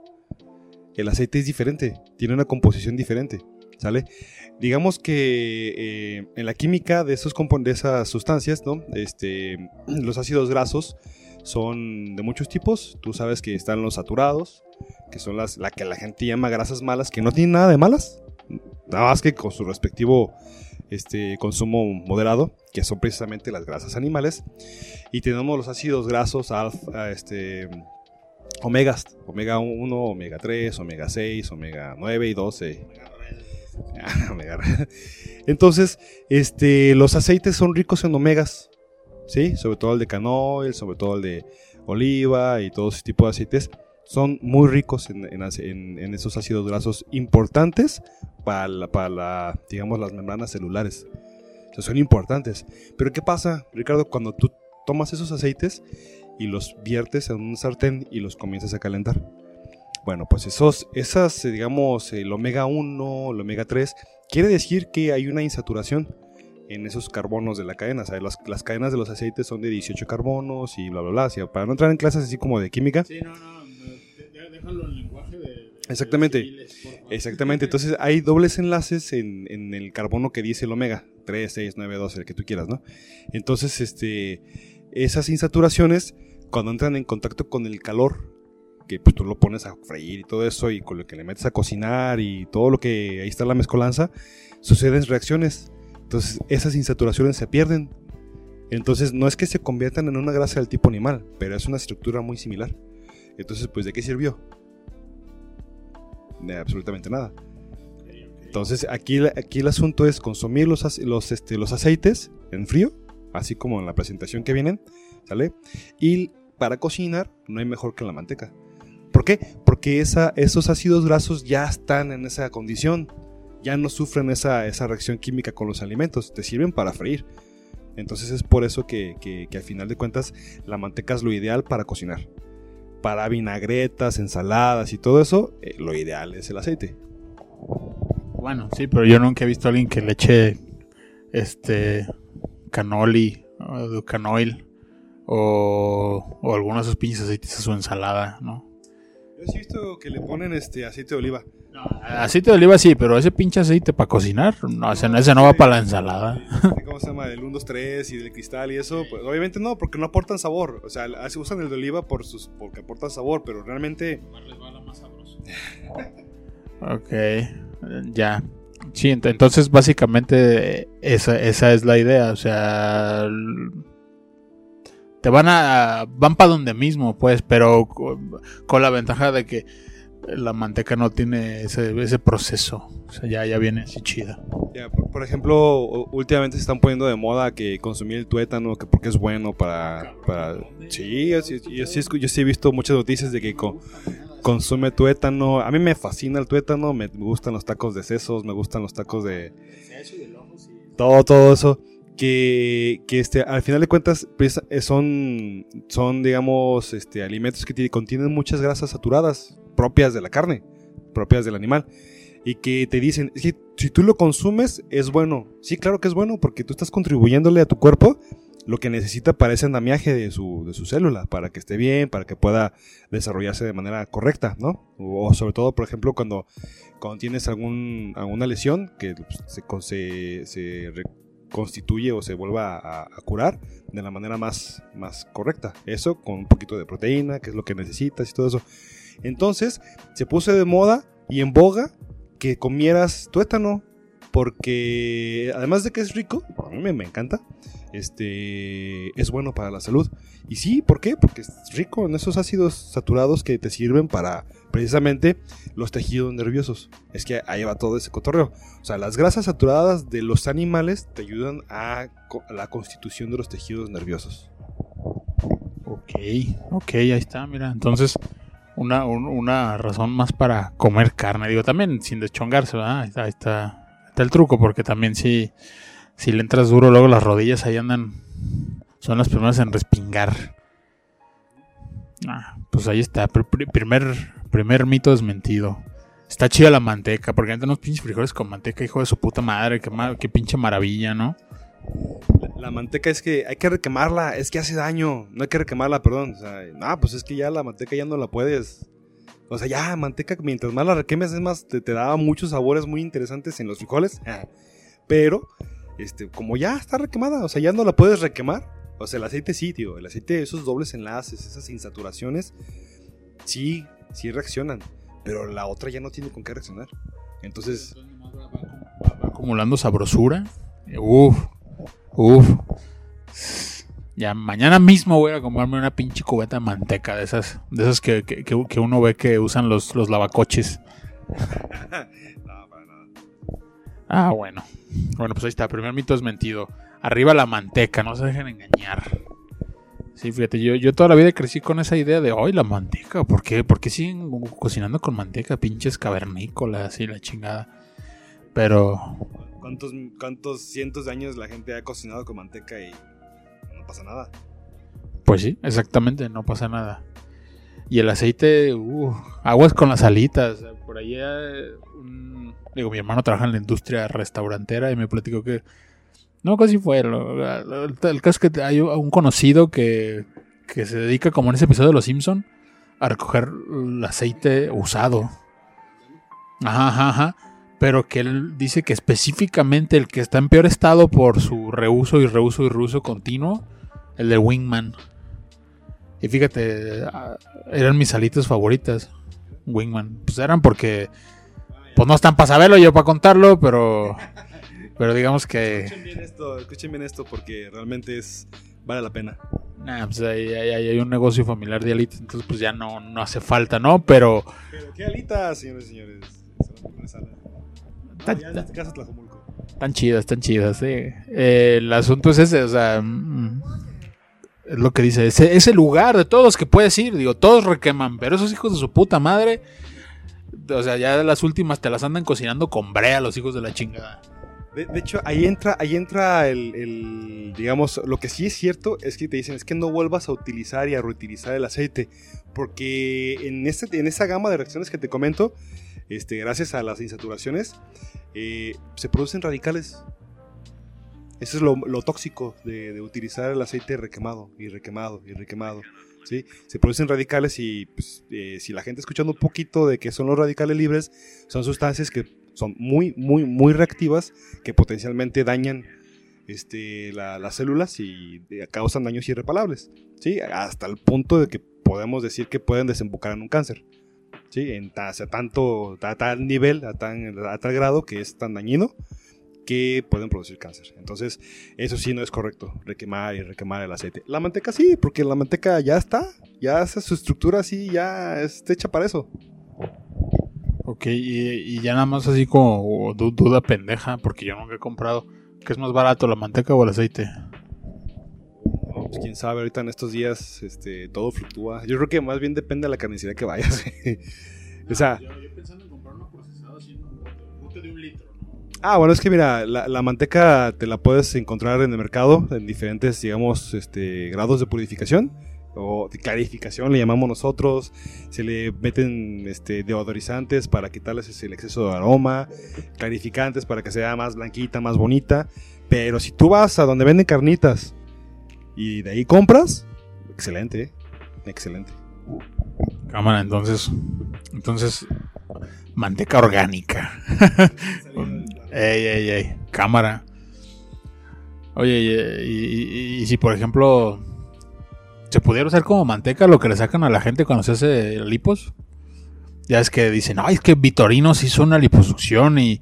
El aceite es diferente, tiene una composición diferente, ¿sale? digamos que eh, en la química de, esos de esas sustancias, ¿no? Este, los ácidos grasos son de muchos tipos. Tú sabes que están los saturados, que son las la que la gente llama grasas malas, que no tienen nada de malas, nada más que con su respectivo este, consumo moderado, que son precisamente las grasas animales. Y tenemos los ácidos grasos alfa, este, omegas, omega 1, omega 3, omega 6, omega 9 y 12. Omega. Entonces, este, los aceites son ricos en omegas, ¿sí? Sobre todo el de canoil, sobre todo el de oliva y todo ese tipo de aceites son muy ricos en, en en esos ácidos grasos importantes para, la- para la, digamos, las membranas celulares. O sea, son importantes. Pero ¿qué pasa, Ricardo, cuando tú tomas esos aceites y los viertes en un sartén y los comienzas a calentar? Bueno, pues esos, esas, eh, digamos, el omega 1, el omega 3, quiere decir que hay una insaturación en esos carbonos de la cadena. O sea, las, las cadenas de los aceites son de 18 carbonos y bla, bla, bla. O sea, para no entrar en clases así como de química. Sí, no, no, déjalo en lenguaje de... Exactamente. Exactamente, entonces hay dobles enlaces en, en el carbono que dice el omega, 3, 6, 9, 12, el que tú quieras, ¿no? Entonces, este, esas insaturaciones, cuando entran en contacto con el calor, que pues tú lo pones a freír y todo eso, y con lo que le metes a cocinar y todo lo que ahí está la mezcolanza, suceden reacciones. Entonces, esas insaturaciones se pierden. Entonces, no es que se conviertan en una grasa del tipo animal, pero es una estructura muy similar. Entonces, pues, ¿de qué sirvió? de absolutamente nada. Entonces, aquí, aquí el asunto es consumir los, los, este, los aceites en frío, así como en la presentación que vienen, ¿sale? Y para cocinar, no hay mejor que la manteca. ¿Por qué? Porque esa, esos ácidos grasos ya están en esa condición, ya no sufren esa, esa reacción química con los alimentos, te sirven para freír. Entonces es por eso que, que, que al final de cuentas la manteca es lo ideal para cocinar. Para vinagretas, ensaladas y todo eso, eh, lo ideal es el aceite. Bueno, sí, pero yo nunca he visto a alguien que le eche este canoli o canoil o, o alguno de esos pinches aceites a su ensalada, ¿no? Yo sí he visto que le ponen este aceite de oliva. Aceite de oliva sí, pero ese pinche aceite para cocinar, no, ese, no- ese no va para la ensalada. ¿Cómo se llama? Del 1, 2, 3 y del cristal y eso. Pues obviamente no, porque no aportan sabor. O sea, se usan el de oliva por sus, porque aportan sabor, pero realmente Ok, ya. Sí, ent- entonces básicamente esa, esa es la idea, o sea, te van a van para donde mismo, pues, pero co- con, la ventaja de que la manteca no tiene ese, ese proceso, o sea, ya, ya viene así chida. Por, ejemplo, últimamente se están poniendo de moda que consumir el tuétano, que porque es bueno para... para... Sí, yo, sí- yo sí yo sí he visto muchas noticias de que co- consume tuétano. A mí me fascina el tuétano, me gustan los tacos de sesos, me gustan los tacos de... Todo, todo eso. Que, que este, al final de cuentas pues, eh, son, son, digamos, este, alimentos que tiene- contienen muchas grasas saturadas propias de la carne, propias del animal y que te dicen, "Es que si tú lo consumes es bueno. Sí, claro que es bueno porque tú estás contribuyéndole a tu cuerpo lo que necesita para ese andamiaje de su, de su célula, para que esté bien, para que pueda desarrollarse de manera correcta, ¿no? O sobre todo, por ejemplo, cuando, cuando tienes algún, alguna lesión que pues, se, se, se reconstituye o se vuelva a, a curar de la manera más, más correcta. Eso con un poquito de proteína, que es lo que necesitas y todo eso. Entonces, se puso de moda y en boga que comieras tuétano porque además de que es rico, a mí me, encanta, este es bueno para la salud. Y sí, ¿por qué? Porque es rico en esos ácidos saturados que te sirven para precisamente los tejidos nerviosos. Es que ahí va todo ese cotorreo. O sea, las grasas saturadas de los animales te ayudan a la constitución de los tejidos nerviosos. Ok, ok, ahí está, mira, entonces una, un- una razón más para comer carne, digo, también sin deschongarse, ¿verdad? Ahí está, ahí está, el truco, porque también si, si le entras duro, luego las rodillas ahí andan, son las primeras en respingar. Ah, pues ahí está, pr- pr- primer, primer mito desmentido. Está chida la manteca, porque antes unos pinches frijoles con manteca, hijo de su puta madre, qué, ma- qué pinche maravilla, ¿no? La, manteca es que hay que requemarla, es que hace daño, no hay que requemarla, perdón. O sea, no, pues es que ya la manteca ya no la puedes. O sea, ya, manteca, mientras más la requemes, es más, te, te da muchos sabores muy interesantes en los frijoles. Pero, este, como ya está requemada, o sea, ya no la puedes requemar. O sea, el aceite sí, tío. El aceite, esos dobles enlaces, esas insaturaciones, sí, sí reaccionan. Pero la otra ya no tiene con qué reaccionar. Entonces, va acumulando sabrosura. Uf, uf. Ya mañana mismo voy a comprarme una pinche cubeta de manteca de esas, de esas que, que- que- uno ve que usan los, los lavacoches. Ah, bueno. Bueno, pues ahí está. Primer mito es mentido. Arriba la manteca, no se dejen engañar. Sí, fíjate, yo, yo toda la vida crecí con esa idea de, hoy la manteca, ¿por qué? ¿Por qué siguen cocinando con manteca? Pinches cavernícolas y la chingada. Pero, ¿Cuántos, ¿Cuántos cientos de años la gente ha cocinado con manteca y no pasa nada? pues sí, exactamente, no pasa nada. Y el aceite, uh, aguas con las alitas. Por allá, un- digo, mi hermano trabaja en la industria restaurantera y me platicó que, no, casi fue. lo- el caso es que hay un conocido que, que se dedica, como en ese episodio de Los Simpson, a recoger el aceite usado. Ajá, ajá, ajá. Pero que él dice que específicamente el que está en peor estado por su reuso y reuso y reuso continuo, el de Wingman. Y fíjate, ah, eran mis alitas favoritas. Wingman. Pues eran porque. Pues no están para saberlo, yo para contarlo, pero. Pero digamos que. Escuchen bien esto, escuchen bien esto porque realmente es vale la pena. Nah, pues ahí, ahí- ahí hay un negocio familiar de alitas, entonces pues ya no, no hace falta, ¿no? Pero. Pero qué alitas, señores y señores. Tan, Ya en este caso Tlajomulco. tan chidas, tan chidas, sí. Eh, el asunto es ese, o sea. mm, Es lo que dice, ese, ese lugar de todos que puedes ir, digo, todos requeman, pero esos hijos de su puta madre. O sea, ya las últimas te las andan cocinando con brea los hijos de la chingada. De, de hecho, ahí entra, ahí entra el, el- digamos, lo que sí es cierto es que te dicen es que no vuelvas a utilizar y a reutilizar el aceite, porque en, este, en esa gama de reacciones que te comento, este, gracias a las insaturaciones, eh, se producen radicales. Eso es lo, tóxico de, utilizar el aceite requemado y requemado y requemado. ¿sí? Se producen radicales y pues, eh, si la gente escuchando un poquito de qué son los radicales libres, son sustancias que son muy, muy, muy reactivas que potencialmente dañan este, la- las células y eh, causan daños irreparables. ¿sí? Hasta el punto de que podemos decir que pueden desembocar en un cáncer. ¿Sí? En tanto, a tal nivel, a, tan, a tal grado que es tan dañino que pueden producir cáncer. Entonces, eso sí no es correcto, requemar y requemar el aceite. La manteca sí, porque la manteca ya está, ya hace su estructura así, ya está hecha para eso. Ok, y, y ya nada más así como du- duda pendeja, porque yo nunca he comprado. ¿Qué es más barato, la manteca o el aceite? Pues quién sabe, ahorita en estos días este, todo fluctúa. Yo creo que más bien depende de la carnicería que vayas. o sea, Yo, pensando en comprar una procesada así en un bote, de un litro, ah, bueno, es que mira, la, la manteca te la puedes encontrar en el mercado en diferentes, digamos, este, grados de purificación o de clarificación, le llamamos nosotros. Se le meten este, deodorizantes para quitarles el exceso de aroma, clarificantes para que sea más blanquita, más bonita. Pero si tú vas a donde venden carnitas y de ahí compras, excelente, ¿eh? excelente. Cámara, entonces. Entonces. Manteca orgánica. ey, ey, ey. Cámara. Oye, y, y- y- y si por ejemplo. ¿Se pudiera usar como manteca lo que le sacan a la gente cuando se hace lipos? Ya es que dicen, ay, es que Vitorino hizo una liposucción y,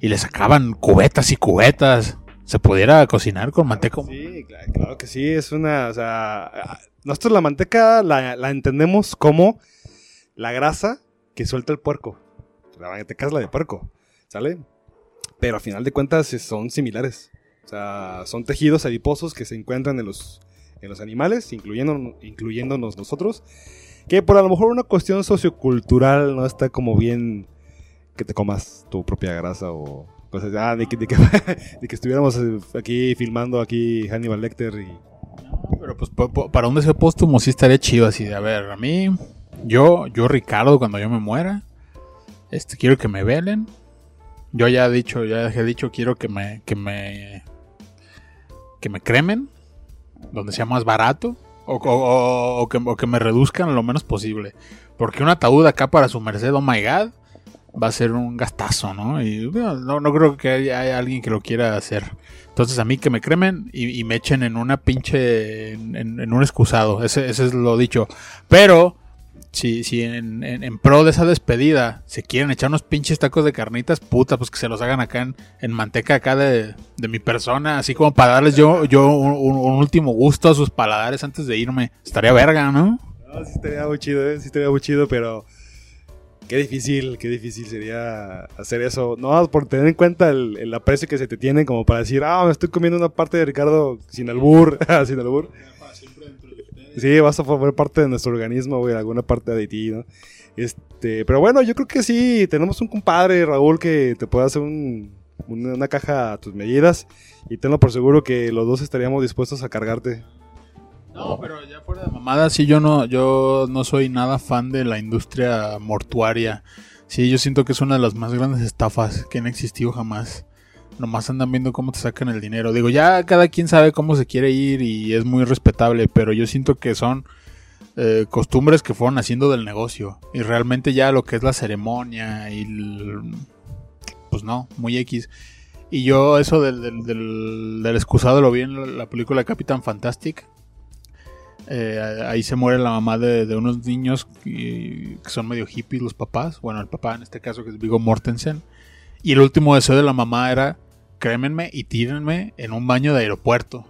y le sacaban cubetas y cubetas. ¿Se pudiera cocinar con manteca? Sí, claro, claro que sí, es una, o sea, nosotros la manteca la, la entendemos como la grasa que suelta el puerco. La manteca es la de puerco, ¿sale? Pero a final de cuentas eh, son similares. O sea, son tejidos adiposos que se encuentran en los, en los animales, incluyendo, incluyéndonos nosotros, que por a lo mejor una cuestión sociocultural no está como bien que te comas tu propia grasa o cosas ah, de, que, de que- de que estuviéramos eh, aquí filmando aquí Hannibal Lecter y Pero pues para un deseo póstumo sí estaría chido así de, a ver, a mí, yo, yo Ricardo, cuando yo me muera, este, quiero que me velen. Yo ya he dicho, ya he dicho, quiero que me, que me, que me cremen, donde sea más barato, o- o que, o que me reduzcan lo menos posible. Porque un ataúd acá para su merced, oh my god, va a ser un gastazo, ¿no? Y no, no creo que haya, alguien que lo quiera hacer. Entonces a mí que me cremen y, y me echen en una pinche, en, un excusado, ese, ese es lo dicho. Pero si, si en, pro de esa despedida se quieren echar unos pinches tacos de carnitas, puta, pues que se los hagan acá en, en manteca acá de, de mi persona, así como para darles yo, yo un- un último gusto a sus paladares antes de irme. Estaría verga, ¿no? No, sí estaría muy chido, ¿eh? sí estaría muy chido, pero qué difícil, qué difícil sería hacer eso. No, por tener en cuenta el, el aprecio que se te tiene como para decir, ah, me estoy comiendo una parte de Ricardo sin albur, sin albur. Sí, vas a formar parte de nuestro organismo, güey, alguna parte de ti, ¿no? Este, pero bueno, yo creo que sí, tenemos un compadre, Raúl, que te puede hacer un, una, una caja a tus medidas y tenlo por seguro que los dos estaríamos dispuestos a cargarte. No, pero ya fuera de mamada, sí, yo no, yo no soy nada fan de la industria mortuaria. Sí, yo siento que es una de las más grandes estafas que han existido jamás. Nomás andan viendo cómo te sacan el dinero. Digo, ya cada quien sabe cómo se quiere ir y es muy respetable, pero yo siento que son eh, costumbres que fueron haciendo del negocio. Y realmente ya lo que es la ceremonia y... pues no, muy X. Y yo eso del, del, del- del excusado lo vi en la- la película Capitán Fantastic. Eh, ahí se muere la mamá de, unos niños que, son medio hippies los papás. Bueno, el papá en este caso que es Vigo Mortensen. Y el último deseo de la mamá era crémenme y tírenme en un baño de aeropuerto.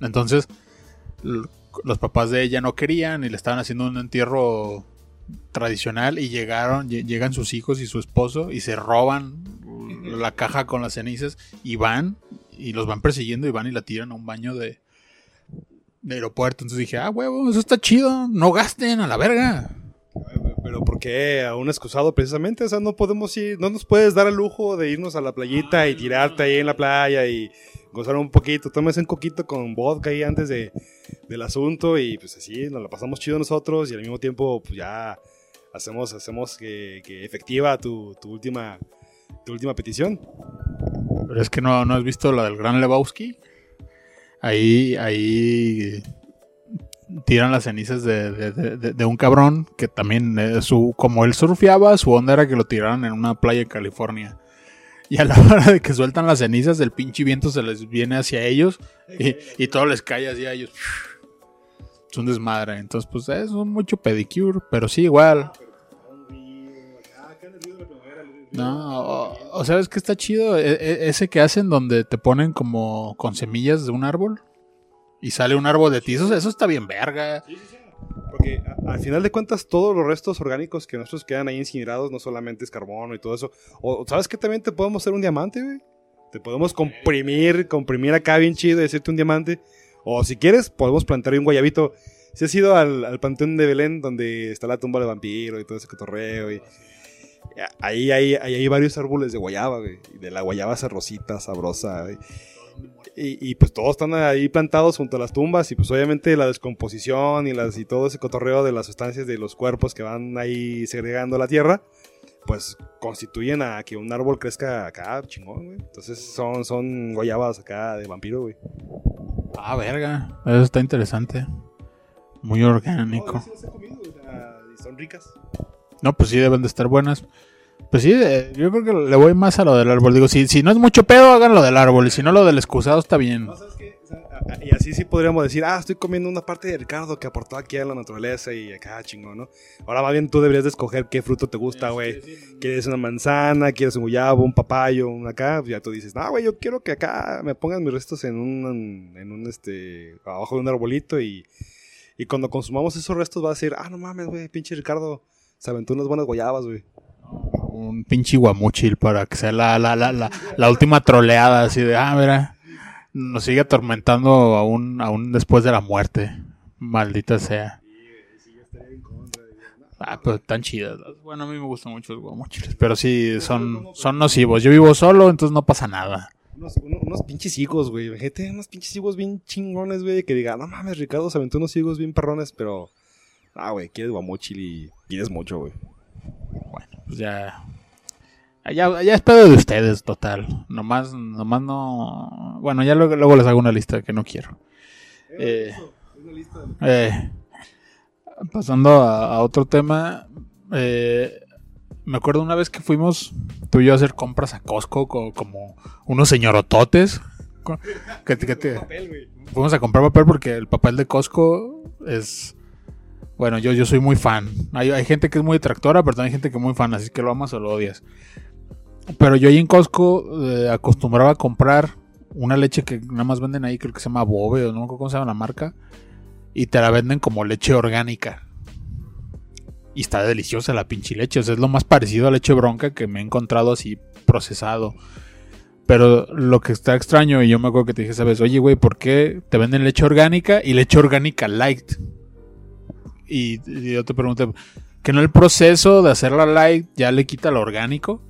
Entonces, los papás de ella no querían y le estaban haciendo un entierro tradicional y llegaron, lle- llegan sus hijos y su esposo y se roban la caja con las cenizas y van y los van persiguiendo y van y la tiran a un baño de, de aeropuerto. Entonces dije, ah, huevo, eso está chido, no gasten a la verga. Pero ¿por qué a un excusado precisamente? O sea, no podemos ir, no nos puedes dar el lujo de irnos a la playita y tirarte ahí en la playa y gozar un poquito. Tomes un coquito con vodka ahí antes de, del asunto y pues así nos la pasamos chido nosotros y al mismo tiempo pues ya hacemos, hacemos que, que efectiva tu, tu última tu última petición. Pero es que no, no has visto la del Gran Lebowski. Ahí, ahí tiran las cenizas de, de- de- de- un cabrón que también, eh, su, como él surfeaba, su onda era que lo tiraran en una playa en California. Y a la hora de que sueltan las cenizas, el pinche viento se les viene hacia ellos y, y todo les cae así a ellos. Es un desmadre. Entonces, pues es un mucho pedicure, pero sí, igual. No, o, sabes que está chido E- e- ese que hacen donde te ponen como con semillas de un árbol y sale un árbol de ti. Eso, está bien verga. Porque al final de cuentas todos los restos orgánicos que nosotros quedan ahí incinerados no solamente es carbono y todo eso. O sabes que también te podemos hacer un diamante, güey. Te podemos comprimir, comprimir acá bien chido y hacerte un diamante. O si quieres, podemos plantar un guayabito. Si has ido al, al panteón de Belén, donde está la tumba del vampiro y todo ese cotorreo. Y, ahí, ahí, ahí hay varios árboles de guayaba, güey. Y de la guayaba esa rosita, sabrosa, güey. Y, y, pues todos están ahí plantados junto a las tumbas y pues obviamente la descomposición y, las, y todo ese cotorreo de las sustancias de los cuerpos que van ahí segregando la tierra, pues constituyen a que un árbol crezca acá chingón, güey. Entonces son, son guayabas acá de vampiro, güey. Ah, verga. Eso está interesante. Muy orgánico. son ricas. No, pues sí, deben de estar buenas. Pues sí, eh, yo creo que le voy más a lo del árbol. Digo, si, si no es mucho pedo, hagan lo del árbol. Y si no, lo del excusado está bien. No, ¿sabes qué? O sea, y así sí podríamos decir, ah, estoy comiendo una parte de Ricardo que aportó aquí a la naturaleza y acá chingón, ¿no? Ahora más bien tú deberías de escoger qué fruto te gusta, güey. ¿Quieres una manzana? ¿Quieres un guayabo, un papayo, un acá? Pues ya tú dices, no, güey, yo quiero que acá me pongan mis restos en un, en un, este, abajo de un arbolito y, y cuando consumamos esos restos va a decir, ah, no mames, güey, pinche Ricardo, se aventó unas buenas guayabas, güey. Un pinche guamuchil para que sea la, la, la, la, la última troleada. Así de, ah, mira, nos sigue atormentando aún, aún después de la muerte. Maldita sea. Ah, pero tan chidas. Bueno, a mí me gustan mucho los guamuchiles. Pero sí, son, son nocivos. Yo vivo solo, entonces no pasa nada. Unos, uno- unos pinches higos, güey. Gente, unos pinches higos bien chingones, güey. Que diga, no mames, Ricardo se aventó unos higos bien perrones, pero. Ah, güey, quieres guamuchil y pides mucho, güey. Pues ya. Ya, ya es pedo de ustedes, total. Nomás, nomás no. Bueno, ya luego, luego les hago una lista que no quiero. Eh, eh, pasando a, a otro tema. eh, me acuerdo una vez que fuimos tú y yo a hacer compras a Costco co- como unos señorototes. que- que- fuimos a comprar papel porque el papel de Costco es. Bueno, yo, yo soy muy fan. Hay, hay gente que es muy detractora, pero también hay gente que es muy fan, así que lo amas o lo odias. Pero yo ahí en Costco eh, acostumbraba a comprar una leche que nada más venden ahí, creo que se llama Bobe, o no me acuerdo cómo se llama la marca. Y te la venden como leche orgánica. Y está deliciosa la pinche leche. O sea, es lo más parecido a leche bronca que me he encontrado así procesado. Pero lo que está extraño, y yo me acuerdo que te dije, ¿sabes? Oye, güey, ¿por qué te venden leche orgánica y leche orgánica light? Y, yo te pregunté, ¿que no el proceso de hacerla light ya le quita lo orgánico?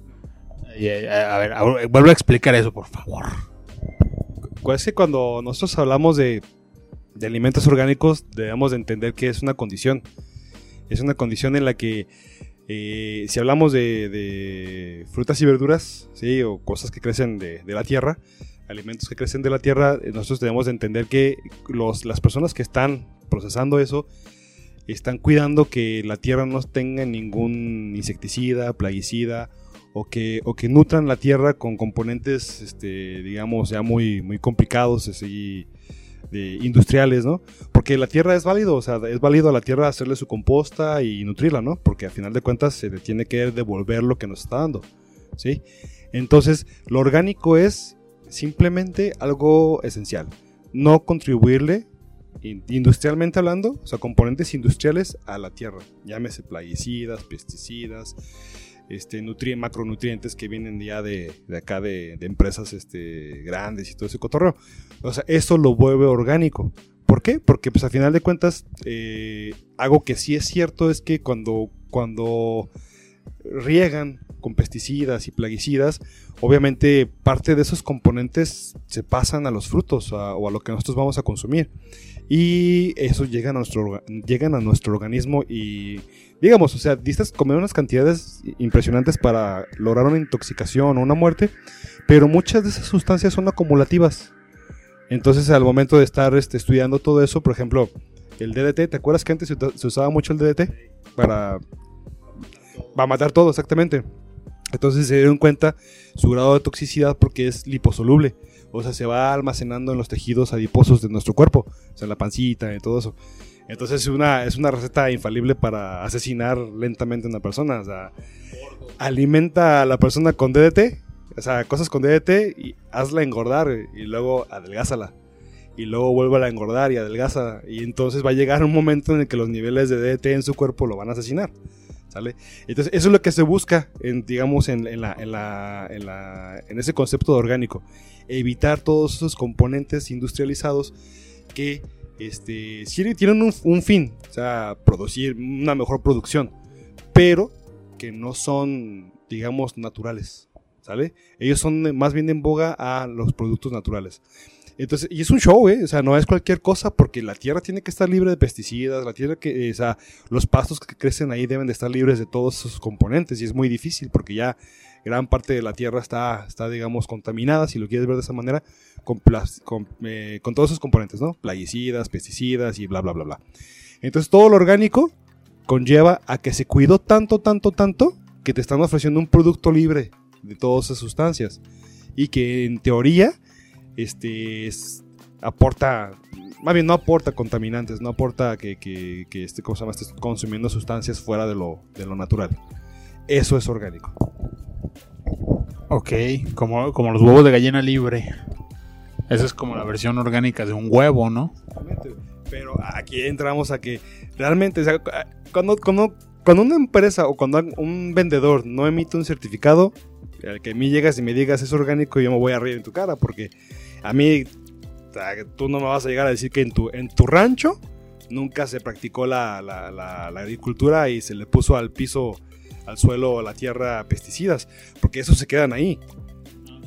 Eh, a ver, vuelve a explicar eso, por favor. Es que cuando nosotros hablamos de, de alimentos orgánicos, debemos de entender que es una condición. Es una condición en la que eh, si hablamos de, de frutas y verduras, ¿sí? o cosas que crecen de, de la tierra, alimentos que crecen de la tierra, eh, nosotros debemos de entender que los, las personas que están procesando eso están cuidando que la tierra no tenga ningún insecticida, plaguicida, o que, o que nutran la tierra con componentes, este, digamos, ya muy, muy complicados, así, industriales, ¿no? Porque la tierra es válido, o sea, es válido a la tierra hacerle su composta y nutrirla, ¿no? Porque a final de cuentas se le tiene que devolver lo que nos está dando, ¿sí? Entonces, lo orgánico es simplemente algo esencial, no contribuirle industrialmente hablando, o sea, componentes industriales a la tierra, llámese plaguicidas, pesticidas, este, nutri- macronutrientes que vienen ya de, de acá de, de empresas este, grandes y todo ese cotorreo. O sea, eso lo vuelve orgánico. ¿Por qué? Porque pues a final de cuentas, eh, algo que sí es cierto es que cuando, cuando riegan con pesticidas y plaguicidas, obviamente parte de esos componentes se pasan a los frutos o a lo que nosotros vamos a consumir. Y eso llegan a nuestro, llegan a nuestro organismo y, digamos, o sea, necesitas comer unas cantidades impresionantes para lograr una intoxicación o una muerte, pero muchas de esas sustancias son acumulativas. Entonces, al momento de estar este, estudiando todo eso, por ejemplo, el DDT, ¿te acuerdas que antes se usaba mucho el DDT? Para, para matar todo, exactamente. Entonces se dieron cuenta su grado de toxicidad porque es liposoluble. O sea, se va almacenando en los tejidos adiposos de nuestro cuerpo. O sea, la pancita y todo eso. Entonces es una, es una receta infalible para asesinar lentamente a una persona. O sea, alimenta a la persona con DDT. O sea, cosas con DDT y hazla engordar y luego adelgázala. Y luego vuelve a engordar y adelgaza. Y entonces va a llegar un momento en el que los niveles de DDT en su cuerpo lo van a asesinar. Entonces, eso es lo que se busca, en, digamos, en, ese concepto de orgánico. Evitar todos esos componentes industrializados que este, tienen un, un fin, o sea, producir una mejor producción, pero que no son, digamos, naturales. ¿Sale? Ellos son más bien en boga a los productos naturales. Entonces, y es un show, ¿eh? O sea, no es cualquier cosa porque la tierra tiene que estar libre de pesticidas, la tierra que, eh, o sea, los pastos que crecen ahí deben de estar libres de todos esos componentes y es muy difícil porque ya gran parte de la tierra está, está digamos, contaminada, si lo quieres ver de esa manera, eh, con todos esos componentes, ¿no? Plaguicidas, pesticidas y bla, bla, bla, bla. Entonces, todo lo orgánico conlleva a que se cuidó tanto, tanto, tanto que te están ofreciendo un producto libre de todas esas sustancias y que en teoría este es- aporta más bien no aporta contaminantes no aporta que, que, que este, ¿cómo se llama? estés consumiendo sustancias fuera de lo, de lo natural eso es orgánico Ok, como, como los huevos de gallina libre. Esa es como la versión orgánica de un huevo, ¿no? Pero aquí entramos a que realmente, o sea, cuando, cuando, cuando una empresa o cuando un vendedor no emite un certificado, al que a mí llegas y me digas es orgánico, yo me voy a reír en tu cara, porque a mí, tú no me vas a llegar a decir que en tu, en tu rancho nunca se practicó la- la agricultura y se le puso al piso, al suelo, a la tierra pesticidas, porque esos se quedan ahí.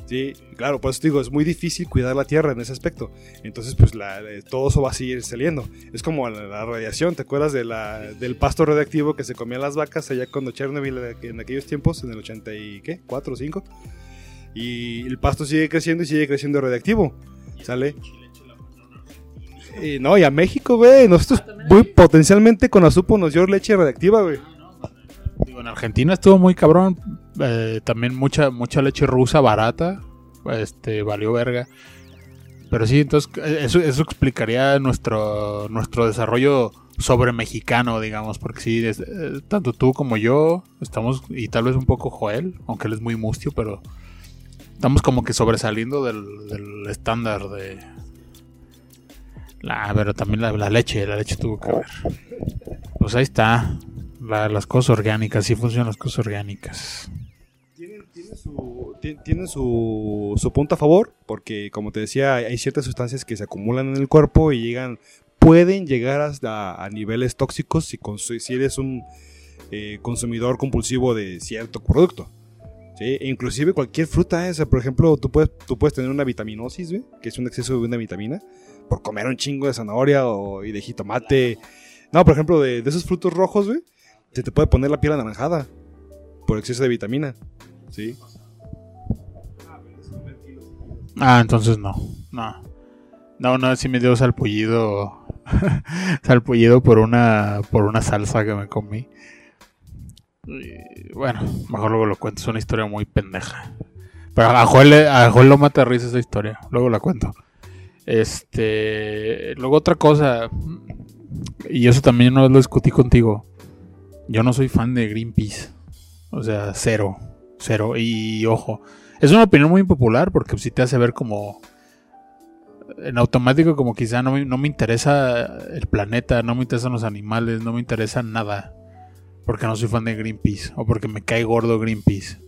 Sí, claro, por eso te digo, es muy difícil cuidar la tierra en ese aspecto. Entonces, pues la- eh, todo eso va a seguir saliendo. Es como la, la radiación, ¿te acuerdas de la, del pasto radiactivo que se comían las vacas allá cuando Chernobyl eh, en aquellos tiempos, en el 80 y qué, 4 o 5? Y el pasto sigue creciendo y sigue creciendo radiactivo. ¿Sale? Y no, y a México, güey, nosotros muy potencialmente con la supo nos dio leche radiactiva, güey. Digo, en Argentina estuvo muy cabrón. eh, también mucha, mucha leche rusa barata. Este, valió verga. Pero sí, entonces eh, eso, explicaría nuestro, nuestro desarrollo sobre mexicano, digamos. Porque sí, eh, tanto tú como yo estamos, y tal vez un poco Joel, aunque él es muy mustio, pero estamos como que sobresaliendo del, del estándar de... La, pero también la, la leche, la leche tuvo que ver. Pues ahí está. La- las cosas orgánicas, sí funcionan las cosas orgánicas. Tiene, tiene su, ti- tienen su, su punto a favor, porque como te decía, hay ciertas sustancias que se acumulan en el cuerpo y llegan, pueden llegar hasta a niveles tóxicos si, si eres un eh, consumidor compulsivo de cierto producto. ¿sí? E inclusive cualquier fruta, ¿eh? O sea, por ejemplo, tú puedes, tú puedes tener una vitaminosis, güey, que es un exceso de una vitamina, por comer un chingo de zanahoria o, y de jitomate. No, por ejemplo, de, de esos frutos rojos, güey, se te puede poner la piel anaranjada por exceso de vitamina. ¿Sí? Ah, entonces no. No. No, no, sí me dio salpullido. salpullido por una. por una salsa que me comí. Y, bueno, mejor luego lo cuento. Es una historia muy pendeja. Pero a Joel, a Joel lo mata de risa esa historia. Luego la cuento. Este. Luego otra cosa. Y eso también vez lo discutí contigo. Yo no soy fan de Greenpeace. O sea, cero. Cero. Y ojo. Es una opinión muy impopular porque sí te hace ver como en automático como quizá no me, no me interesa el planeta, no me interesan los animales, no me interesa nada. Porque no soy fan de Greenpeace o porque me cae gordo Greenpeace.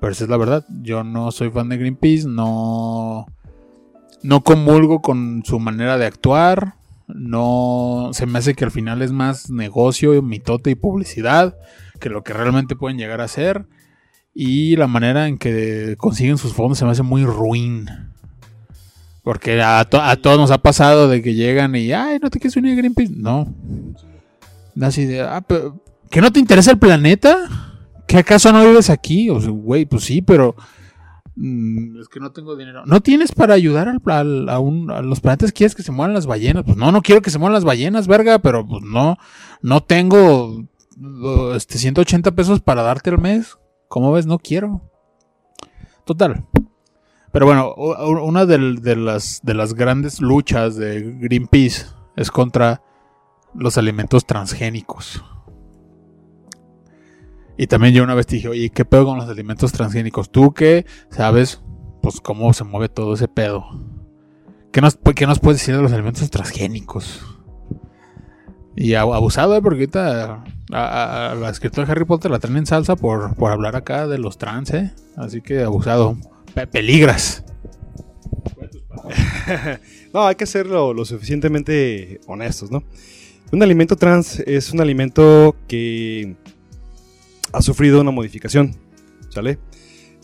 Pero esa es la verdad, yo no soy fan de Greenpeace, no no comulgo con su manera de actuar, no se me hace que al final es más negocio, mitote y publicidad que lo que realmente pueden llegar a ser. Y la manera en que consiguen sus fondos se me hace muy ruin. Porque a, to- a todos nos ha pasado de que llegan y, ay, no te quieres unir a Greenpeace. No. Así de, ah, ¿que no te interesa el planeta? ¿Que acaso no vives aquí? O güey, pues sí, pero mm, es que no tengo dinero. ¿No tienes para ayudar al, a, un- a los planetas? ¿Quieres que se mueran las ballenas? Pues no, no quiero que se mueran las ballenas, verga, pero pues no, no tengo uh, este, 180 pesos para darte al mes. ¿Cómo ves? No quiero. Total. Pero bueno, una de, las, de las grandes luchas de Greenpeace es contra los alimentos transgénicos. Y también yo una vez dije, oye, ¿qué pedo con los alimentos transgénicos? Tú que sabes, pues cómo se mueve todo ese pedo. ¿Qué nos, qué nos puedes decir de los alimentos transgénicos? Y abusado, ¿eh? porque ahorita a, a- la escritora de Harry Potter la traen en salsa por, por hablar acá de los trans, ¿eh? Así que abusado. Pe- peligras. No, hay que ser lo, lo suficientemente honestos, ¿no? Un alimento trans es un alimento que ha sufrido una modificación, ¿sale?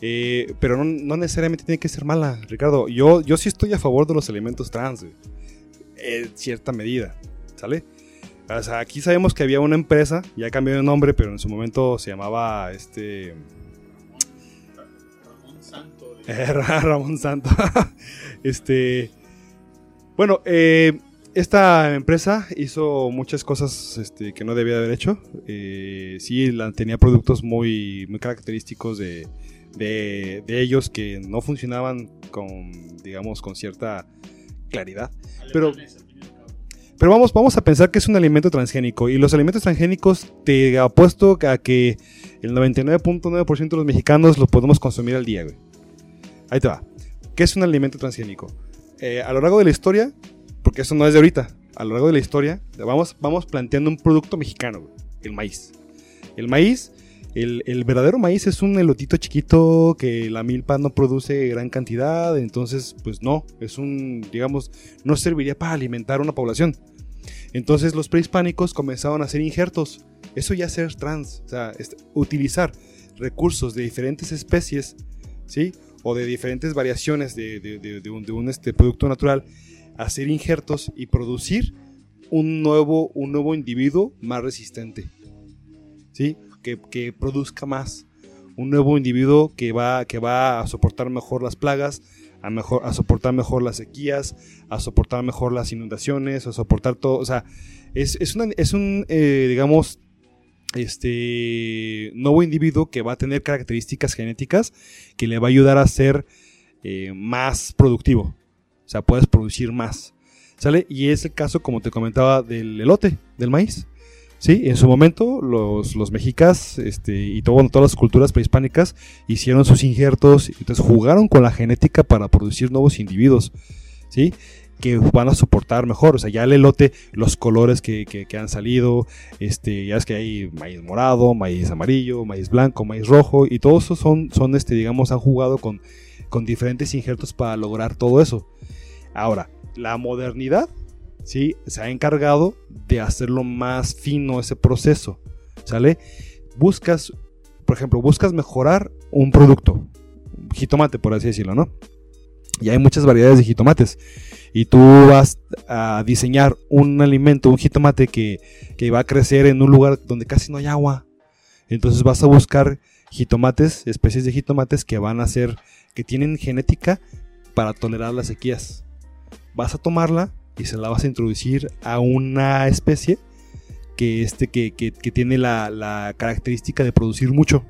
Eh, pero no, no necesariamente tiene que ser mala, Ricardo. Yo, yo sí estoy a favor de los alimentos trans, en cierta medida, ¿sale? O sea, aquí sabemos que había una empresa, ya cambió de nombre, pero en su momento se llamaba este. Ramón Santo. este. Bueno, eh, esta empresa hizo muchas cosas este, que no debía haber hecho. Eh, sí, la- tenía productos muy, muy característicos de, de, de ellos que no funcionaban con, digamos, con cierta claridad. Pero, pero vamos, vamos a pensar que es un alimento transgénico. Y los alimentos transgénicos, te apuesto a que el 99.9% de los mexicanos los podemos consumir al día, güey. Ahí te va. ¿Qué es un alimento transgénico? Eh, a lo largo de la historia, porque eso no es de ahorita, a lo largo de la historia, vamos, vamos planteando un producto mexicano, el maíz. El maíz, el, el verdadero maíz es un elotito chiquito que la milpa no produce gran cantidad, entonces, pues no, es un, digamos, no serviría para alimentar una población. Entonces los prehispánicos comenzaron a hacer injertos. Eso ya ser trans, o sea, es utilizar recursos de diferentes especies, ¿sí? O de diferentes variaciones de, de- de- de un, un, este, producto natural, hacer injertos y producir un nuevo, un nuevo individuo más resistente, ¿sí? Que, que produzca más. Un nuevo individuo que va, que va a soportar mejor las plagas, a, mejor, a soportar mejor las sequías, a soportar mejor las inundaciones, a soportar todo. O sea, es, es, es un, eh, digamos, este nuevo individuo que va a tener características genéticas que le va a ayudar a ser eh, más productivo. O sea, puedes producir más. ¿Sale? Y es el caso, como te comentaba, del elote, del maíz. Sí, en su momento los, los mexicas este, y todo- todas las culturas prehispánicas hicieron sus injertos, entonces jugaron con la genética para producir nuevos individuos. ¿sí? que van a soportar mejor. O sea, ya el elote, los colores que, que, que han salido, este, ya es que hay maíz morado, maíz amarillo, maíz blanco, maíz rojo, y todos esos son, son este, digamos, han jugado con, con diferentes injertos para lograr todo eso. Ahora, la modernidad, ¿sí? Se ha encargado de hacerlo más fino ese proceso, ¿sale? Buscas, por ejemplo, buscas mejorar un producto, jitomate, por así decirlo, ¿no? Y hay muchas variedades de jitomates. Y tú vas a diseñar un alimento, un jitomate que, que va a crecer en un lugar donde casi no hay agua. Entonces vas a buscar jitomates, especies de jitomates que van a ser, que tienen genética para tolerar las sequías. Vas a tomarla y se la vas a introducir a una especie que, este, que, que, tiene la, característica de producir mucho.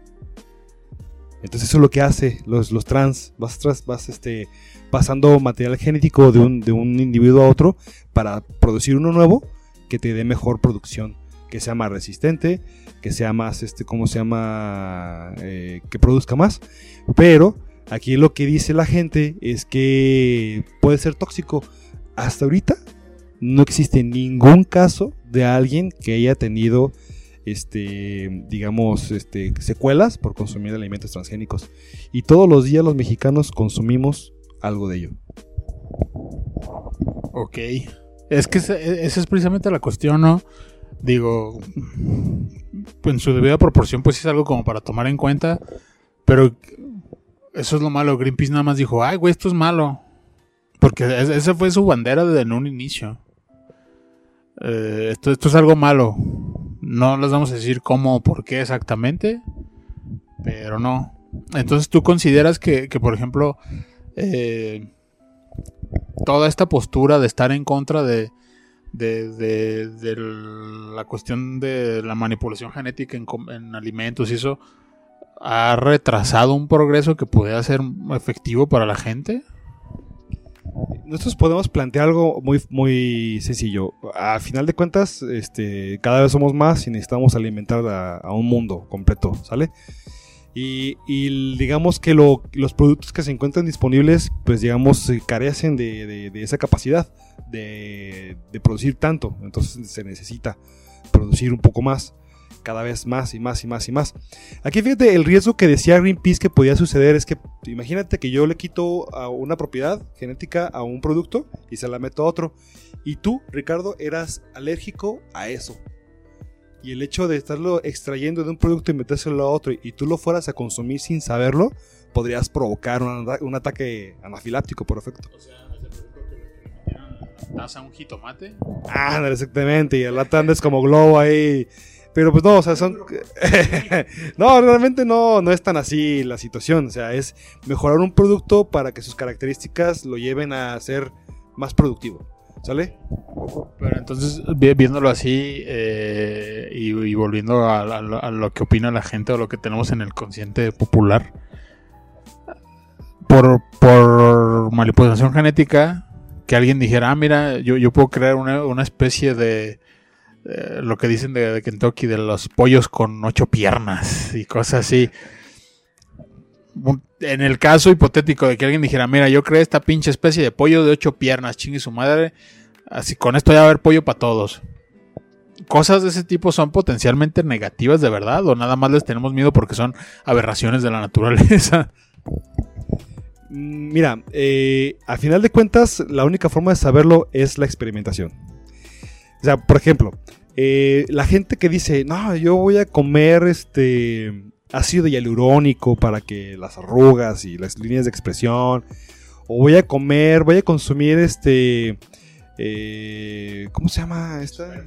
Entonces eso es lo que hace los, los trans. Vas, tras, vas este, pasando material genético de un, de un individuo a otro para producir uno nuevo que te dé mejor producción, que sea más resistente, que sea más, este, ¿cómo se llama? Eh, que produzca más. Pero aquí lo que dice la gente es que puede ser tóxico. Hasta ahorita no existe ningún caso de alguien que haya tenido este, digamos, este, secuelas por consumir alimentos transgénicos. Y todos los días los mexicanos consumimos algo de ello. Ok. Es que esa es precisamente la cuestión, ¿no? Digo, en su debida proporción, pues es algo como para tomar en cuenta. Pero eso es lo malo. Greenpeace nada más dijo, ay, güey, esto es malo. Porque esa fue su bandera desde un inicio. Eh, esto, esto es algo malo. No les vamos a decir cómo o por qué exactamente, pero no. Entonces tú consideras que, que por ejemplo, eh, toda esta postura de estar en contra de, de, de, de la cuestión de la manipulación genética en, en, alimentos y eso ha retrasado un progreso que pudiera ser efectivo para la gente? nosotros podemos plantear algo muy, muy sencillo. A final de cuentas, este, cada vez somos más y necesitamos alimentar a, un mundo completo, ¿sale? Y, digamos que lo, los productos que se encuentran disponibles, pues digamos, carecen de, esa capacidad de, producir tanto. Entonces se necesita producir un poco más cada vez más y más y más y más. Aquí fíjate, el riesgo que decía Greenpeace que podía suceder es que imagínate que yo le quito a una propiedad genética a un producto y se la meto a otro. Y tú, Ricardo, eras alérgico a eso. Y el hecho de estarlo extrayendo de un producto y metérselo a otro y tú lo fueras a consumir sin saberlo, podrías provocar un, un ataque anafiláptico, por efecto. O sea, taza un jitomate. Ah, exactamente. Y el lata andes como globo ahí pero pues no, o sea, son... no, realmente no, no es tan así la situación. O sea, es mejorar un producto para que sus características lo lleven a ser más productivo. ¿Sale? Pero entonces, viéndolo así eh, y, y, volviendo a, a, a, lo que opina la gente o lo que tenemos en el consciente popular, por, por manipulación genética, que alguien dijera, ah, mira, yo, yo puedo crear una, una especie de eh, lo que dicen de, Kentucky, de los pollos con ocho piernas y cosas así. En el caso hipotético de que alguien dijera, mira, yo creé esta pinche especie de pollo de ocho piernas, chingue su madre, así con esto ya va a haber pollo para todos. Cosas de ese tipo son potencialmente negativas de verdad o nada más les tenemos miedo porque son aberraciones de la naturaleza. Mira, eh, al final de cuentas, la única forma de saberlo es la experimentación. O sea, por ejemplo, eh, la gente que dice, no, yo voy a comer este ácido hialurónico para que las arrugas y las líneas de expresión, o voy a comer, voy a consumir este, eh, ¿cómo se llama esta?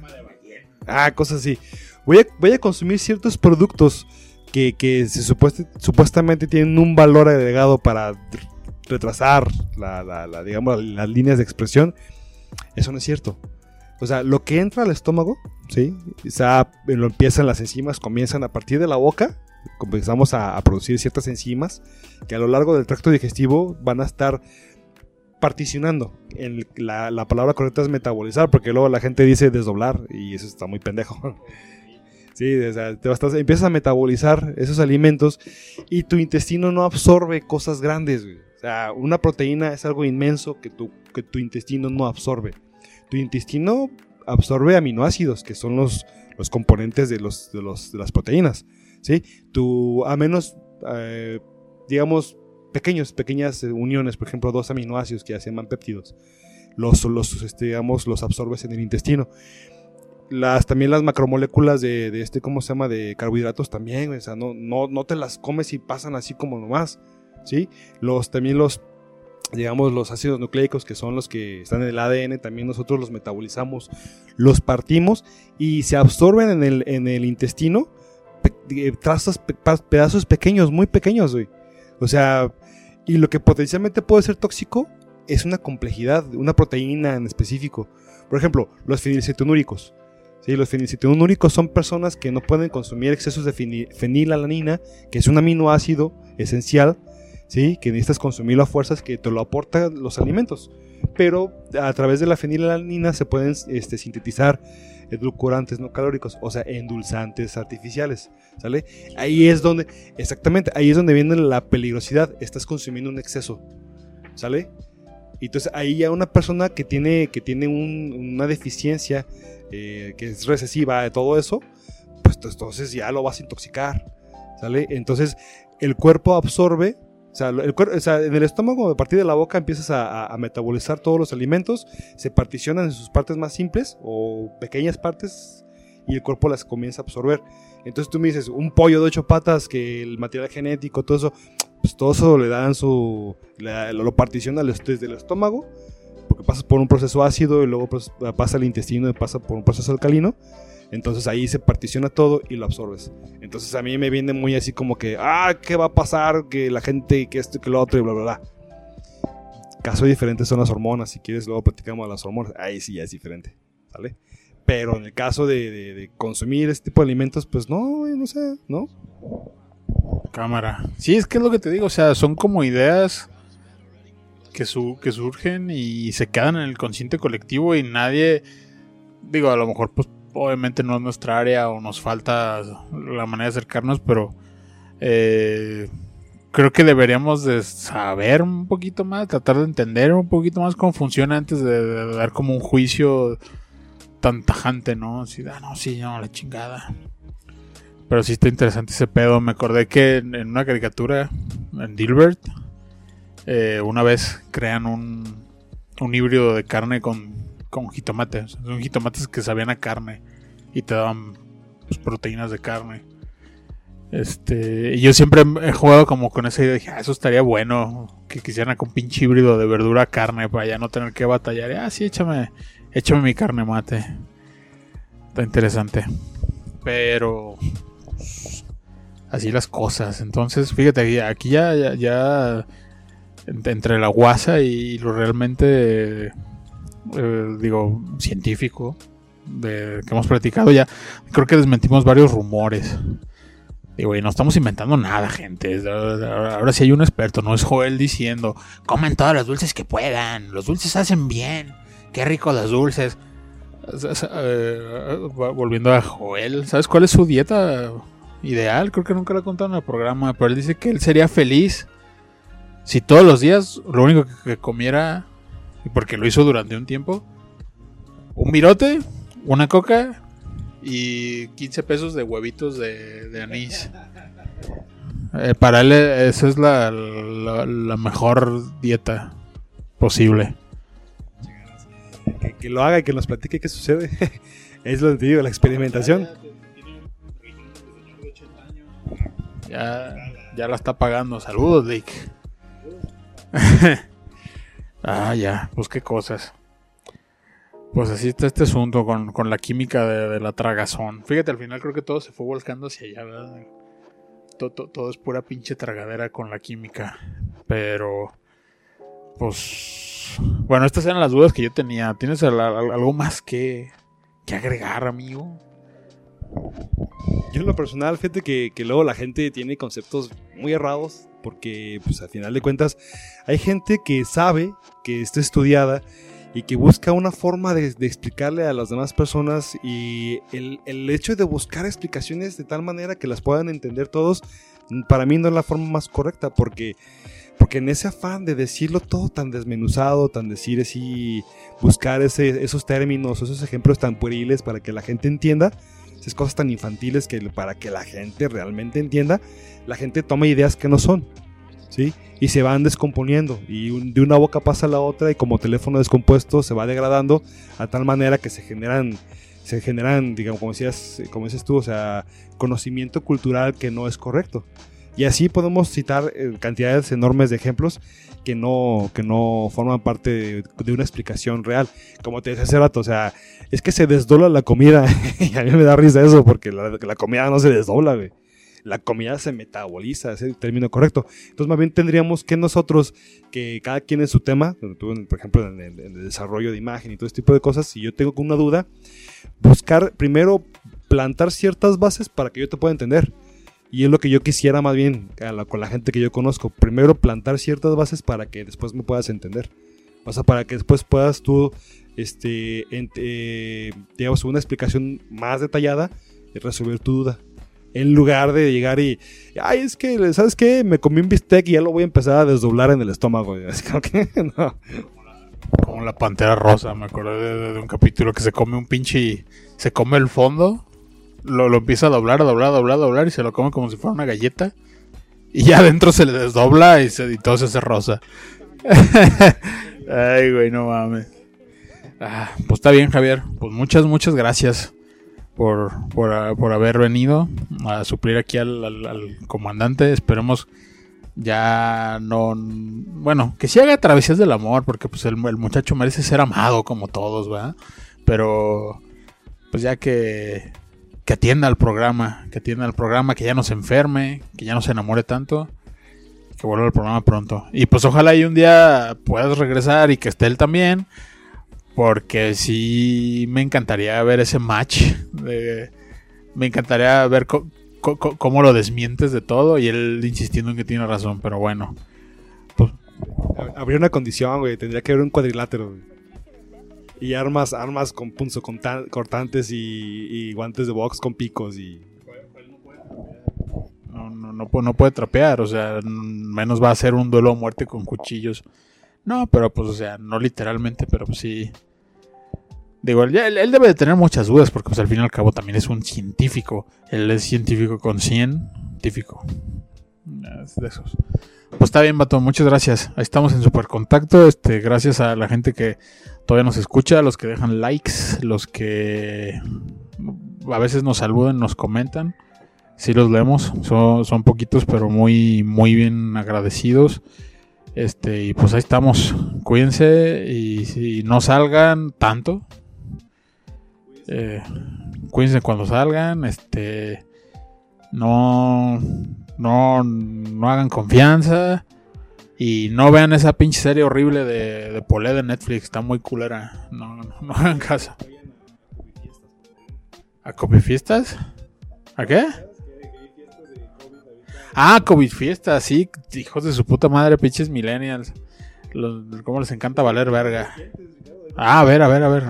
Ah, cosas así. Voy a, voy a consumir ciertos productos que, que se supuest, supuestamente tienen un valor agregado para retrasar la, la, la, digamos, las líneas de expresión. Eso no es cierto. O sea, lo que entra al estómago, ¿sí? O lo empiezan las enzimas, comienzan a partir de la boca, comenzamos a, producir ciertas enzimas que a lo largo del tracto digestivo van a estar particionando. La, la, palabra correcta es metabolizar, porque luego la gente dice desdoblar y eso está muy pendejo. Sí, o te vas, empiezas a metabolizar esos alimentos y tu intestino no absorbe cosas grandes. O sea, una proteína es algo inmenso que tu intestino no absorbe. Tu intestino absorbe aminoácidos, que son los, los componentes de, los, de, los, de las proteínas. ¿sí? Tu, a menos, eh, digamos, pequeños, pequeñas uniones, por ejemplo, dos aminoácidos que se llaman péptidos, los, los, este, digamos, los absorbes en el intestino. Las, también las macromoléculas de, de, este, ¿cómo se llama? De carbohidratos también, o sea, no, no, no te las comes y pasan así como nomás, ¿sí? Los, también los, digamos, los ácidos nucleicos, que son los que están en el ADN, también nosotros los metabolizamos, los partimos y se absorben en el, en el intestino, pe pe pedazos pequeños, muy pequeños, güey. O sea, y lo que potencialmente puede ser tóxico es una complejidad, una proteína en específico. Por ejemplo, los fenilcetonúricos. ¿sí? Los fenilcetonúricos son personas que no pueden consumir excesos de fenilalanina, que es un aminoácido esencial, ¿sí? que necesitas consumirlo a fuerzas que te lo aportan los alimentos. Pero a través de la fenilalanina se pueden este, sintetizar edulcorantes no calóricos, o sea, endulzantes artificiales, ¿sale? Ahí es donde, exactamente, ahí es donde viene la peligrosidad, estás consumiendo un exceso, ¿sale? Entonces ahí ya una persona que tiene, que tiene un, una deficiencia, eh, que es recesiva de todo eso, pues entonces ya lo vas a intoxicar, ¿sale? Entonces el cuerpo absorbe o sea, en el estómago, a partir de la boca, empiezas a, metabolizar todos los alimentos, se particionan en sus partes más simples o pequeñas partes y el cuerpo las comienza a absorber. Entonces tú me dices, un pollo de ocho patas, que el material genético, todo eso, pues todo eso le dan su. Lo particiona desde el estómago, porque pasas por un proceso ácido y luego pues, pasa al intestino y pasa por un proceso alcalino. Entonces ahí se particiona todo y lo absorbes. Entonces a mí me viene muy así como que, ah, ¿qué va a pasar? Que la gente, que esto, que lo otro y bla, bla, bla. Caso diferente son las hormonas. Si quieres, luego platicamos de las hormonas. Ahí sí ya es diferente. ¿Sale? Pero en el caso de, de, de consumir este tipo de alimentos, pues no, no sé, ¿no? Cámara. Sí, es que es lo que te digo. O sea, son como ideas que, su que surgen y se quedan en el consciente colectivo y nadie. Digo, a lo mejor, pues obviamente no es nuestra área o nos falta la manera de acercarnos, pero eh, creo que deberíamos de saber un poquito más, tratar de entender un poquito más cómo funciona antes de, dar como un juicio tan tajante, ¿no? Así, ah, no, sí, no, la chingada. Pero sí está interesante ese pedo. Me acordé que en, una caricatura, en Dilbert, eh, una vez crean un, un híbrido de carne con con jitomate. O sea, son jitomates que sabían a carne y te daban pues, proteínas de carne. Este, y yo siempre he jugado como con esa idea. Dije, ah, eso estaría bueno. Que quisieran con pinche híbrido de verdura carne para ya no tener que batallar. ah, sí, échame, échame mi carne mate. Está interesante. Pero así las cosas. Entonces, fíjate, aquí ya, ya, ya entre la guasa y lo realmente eh, digo, científico de, que hemos platicado ya, creo que desmentimos varios rumores. Digo, y no estamos inventando nada, gente. Ahora sí hay un experto, no es Joel diciendo, comen todos los dulces que puedan, los dulces hacen bien, qué rico los dulces. Uh, volviendo a Joel, ¿sabes cuál es su dieta ideal? Creo que nunca lo he contado en el programa, pero él dice que él sería feliz si todos los días lo único que comiera porque lo hizo durante un tiempo. Un mirote, una coca y 15 pesos de huevitos de, de anís. Eh, para él esa es la, la, la, mejor dieta posible. Que, que, lo haga y que nos platique qué sucede. es lo que te digo, la experimentación. Ya, ya la está pagando. Saludos, Dick. Ah, ya, pues qué cosas. Pues así está este asunto con, con la química de, la tragazón. Fíjate, al final creo que todo se fue volcando hacia allá, ¿verdad? Todo, es pura pinche tragadera con la química. Pero, pues... Bueno, estas eran las dudas que yo tenía. ¿Tienes algo más que, que agregar, amigo? Yo en lo personal, fíjate que, que, luego la gente tiene conceptos muy errados porque pues al final de cuentas hay gente que sabe que está estudiada y que busca una forma de, explicarle a las demás personas y el, el, hecho de buscar explicaciones de tal manera que las puedan entender todos, para mí no es la forma más correcta porque Porque en ese afán de decirlo todo tan desmenuzado, tan decir así, buscar ese, esos términos, esos ejemplos tan pueriles para que la gente entienda, esas cosas tan infantiles que para que la gente realmente entienda, la gente toma ideas que no son, ¿sí? Y se van descomponiendo y un- de una boca pasa a la otra y como teléfono descompuesto se va degradando a tal manera que se generan se generan, digamos, como decías, como dices tú, o sea, conocimiento cultural que no es correcto. Y así podemos citar eh, cantidades enormes de ejemplos que no, que no forman parte de, de una explicación real. Como te decía hace rato, o sea, es que se desdobla la comida. y a mí me da risa eso, porque la, la comida no se desdobla, güey. La comida se metaboliza, es el término correcto. Entonces, más bien tendríamos que nosotros, que cada quien en su tema, en- por ejemplo, en el, en desarrollo de imagen y todo este tipo de cosas, si yo tengo una duda, buscar primero plantar ciertas bases para que yo te pueda entender. Y es lo que yo quisiera más bien con la gente que yo conozco. Primero plantar ciertas bases para que después me puedas entender. O sea, para que después puedas tú, este, ent- eh, digamos, una explicación más detallada y resolver tu duda. En lugar de llegar y, ay, es que, ¿sabes qué? Me comí un bistec y ya lo voy a empezar a desdoblar en el estómago. Así como la pantera rosa, me acordé de, un capítulo que se come un pinche. Se come el fondo, lo, lo empieza a doblar, a doblar, a doblar, a doblar y se lo come como si fuera una galleta. Y ya adentro se le desdobla y, se, y todo se hace rosa. Ay, güey, no mames. Ah, pues está bien, Javier. Pues muchas, muchas gracias por, por, ah, por haber venido a suplir aquí al, al- al comandante. Esperemos ya no. Bueno, que sí haga travesías del amor, porque pues el, muchacho merece ser amado como todos, ¿verdad? Pero, pues ya que. Que atienda al programa, que atienda al programa, que ya no se enferme, que ya no se enamore tanto, que vuelva al programa pronto. Y pues ojalá y un día puedas regresar y que esté él también, porque sí me encantaría ver ese match. de- me encantaría ver cómo lo desmientes de todo y él insistiendo en que tiene razón, pero bueno. Habría una condición, güey. Tendría que haber un cuadrilátero, güey. Y armas, armas con punzo cortantes y, y guantes de box con picos y... No, no, no, no puede trapear, o sea, menos va a ser un duelo a muerte con cuchillos. No, pero pues, o sea, no literalmente, pero pues sí. Digo, él, debe de tener muchas dudas porque pues al fin y al cabo también es un científico. Él es científico con 100, científico. Es de esos. Pues está bien, Vato, muchas gracias. Ahí estamos en super contacto. Este, gracias a la gente que todavía nos escucha, los que dejan likes, los que a veces nos saludan, nos comentan. Sí los leemos, son, son poquitos, pero muy, muy bien agradecidos. Este, y pues ahí estamos. Cuídense y si no salgan tanto. Eh, cuídense cuando salgan. Este. No. No. No hagan confianza. Y no vean esa pinche serie horrible de, de Polé de Netflix. Está muy culera. No, no, no hagan caso. ¿A copy fiestas? ¿A qué? Ah, COVID fiestas, sí, hijos de su puta madre, pinches millennials. Los, ¿Cómo les encanta valer verga? Ah, a ver, a ver, a ver.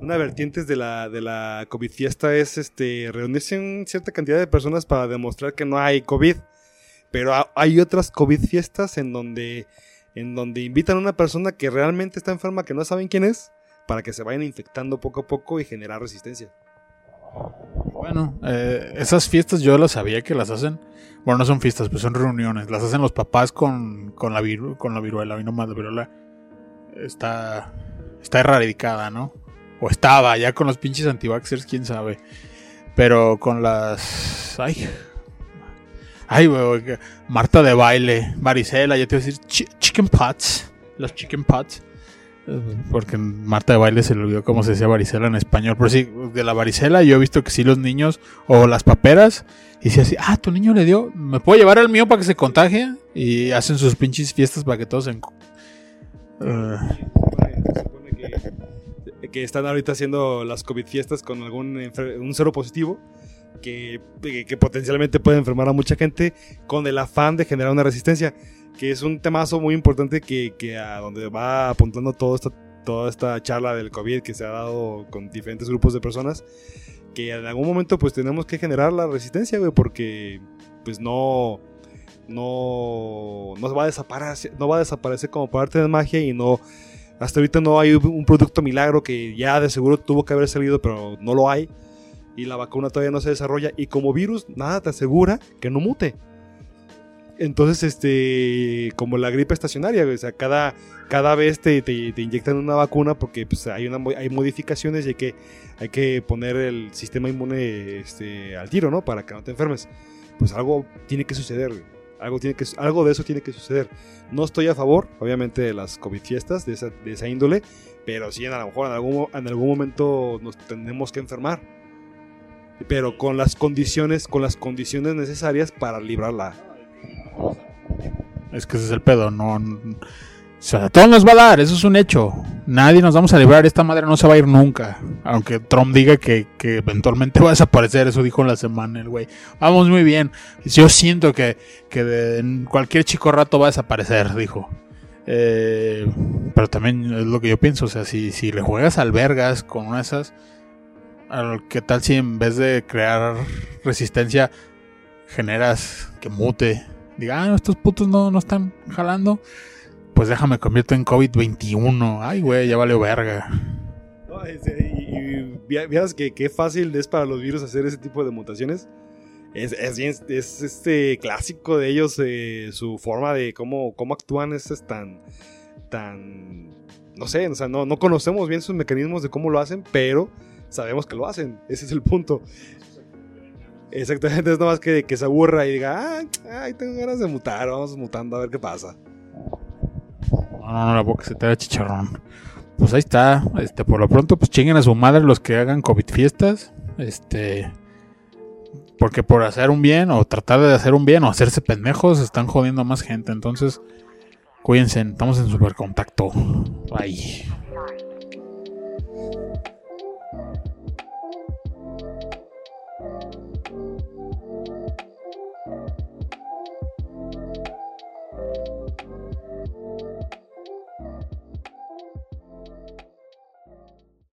Una, vertiente de la, de la COVID fiesta es este, reunirse en cierta cantidad de personas para demostrar que no hay COVID. Pero ha- hay otras COVID fiestas en donde, en donde invitan a una persona que realmente está enferma, que no saben quién es, para que se vayan infectando poco a poco y generar resistencia. Bueno, eh, esas fiestas yo las sabía que las hacen. Bueno, no son fiestas, pues son reuniones. Las hacen los papás con, con, la, viru- con la viruela. Y no más la viruela está, está erradicada, ¿no? O estaba, ya con los pinches antivaxxers, quién sabe. Pero con las. Ay. Ay, güey, Marta de baile, varicela, ya te iba a decir chi- chicken pots. Los chicken pots. Porque Marta de baile se le olvidó cómo se decía varicela en español. Pero sí, de la varicela yo he visto que sí los niños o las paperas. Y si así, ah, tu niño le dio, ¿me puedo llevar al mío para que se contagie? Y hacen sus pinches fiestas para que todos se... Eh, que, están ahorita haciendo las COVID fiestas con algún un cero positivo que, que- que potencialmente puede enfermar a mucha gente con el afán de generar una resistencia, que es un temazo muy importante que, que a donde va apuntando todo esta, toda esta charla del COVID que se ha dado con diferentes grupos de personas, que en algún momento pues tenemos que generar la resistencia, güey, porque pues no... no, no va a desaparecer, no va a desaparecer como parte de magia y no hasta ahorita no hay un producto milagro que ya de seguro tuvo que haber salido, pero no lo hay. Y la vacuna todavía no se desarrolla. Y como virus, nada te asegura que no mute. Entonces, este, como la gripe estacionaria, o sea, cada, cada vez te, te, inyectan una vacuna porque pues, hay, una, hay modificaciones y hay que, hay que poner el sistema inmune este, al tiro, ¿no? Para que no te enfermes. Pues algo tiene que suceder. Algo, tiene que, algo de eso tiene que suceder. No estoy a favor, obviamente, de las COVID fiestas, de esa, de esa índole, pero sí, a lo mejor en algún, en algún momento nos tenemos que enfermar. Pero con las condiciones, con las condiciones necesarias para librarla. Es que ese es el pedo, no o sea, todo nos va a dar, eso es un hecho. Nadie nos vamos a librar, esta madre no se va a ir nunca. Aunque Trump diga que, eventualmente va a desaparecer, eso dijo en la semana el güey. Vamos muy bien. Yo siento que, en cualquier chico rato va a desaparecer, dijo. Eh, pero también es lo que yo pienso, o sea, si, si le juegas albergas con una de esas, ¿qué tal si en vez de crear resistencia generas que mute? Diga, ah, estos putos no, no están jalando pues déjame convierto en COVID-21. Ay, güey, ya vale verga. y, y, que qué fácil es para los virus hacer ese tipo de mutaciones. Es, es, es este clásico de ellos, eh, su forma de cómo, cómo actúan es, tan, tan, no sé, o sea, no, no conocemos bien sus mecanismos de cómo lo hacen, pero sabemos que lo hacen, ese es el punto. Exactamente, es nada más que, que se aburra y diga, ay, tengo ganas de mutar, vamos mutando a ver qué pasa. No, no, la boca se te da chicharrón. Pues ahí está. Este, por lo pronto, pues chinguen a su madre los que hagan COVID fiestas. Este. Porque por hacer un bien, o tratar de hacer un bien, o hacerse pendejos, están jodiendo a más gente. Entonces, cuídense, estamos en super contacto. Bye.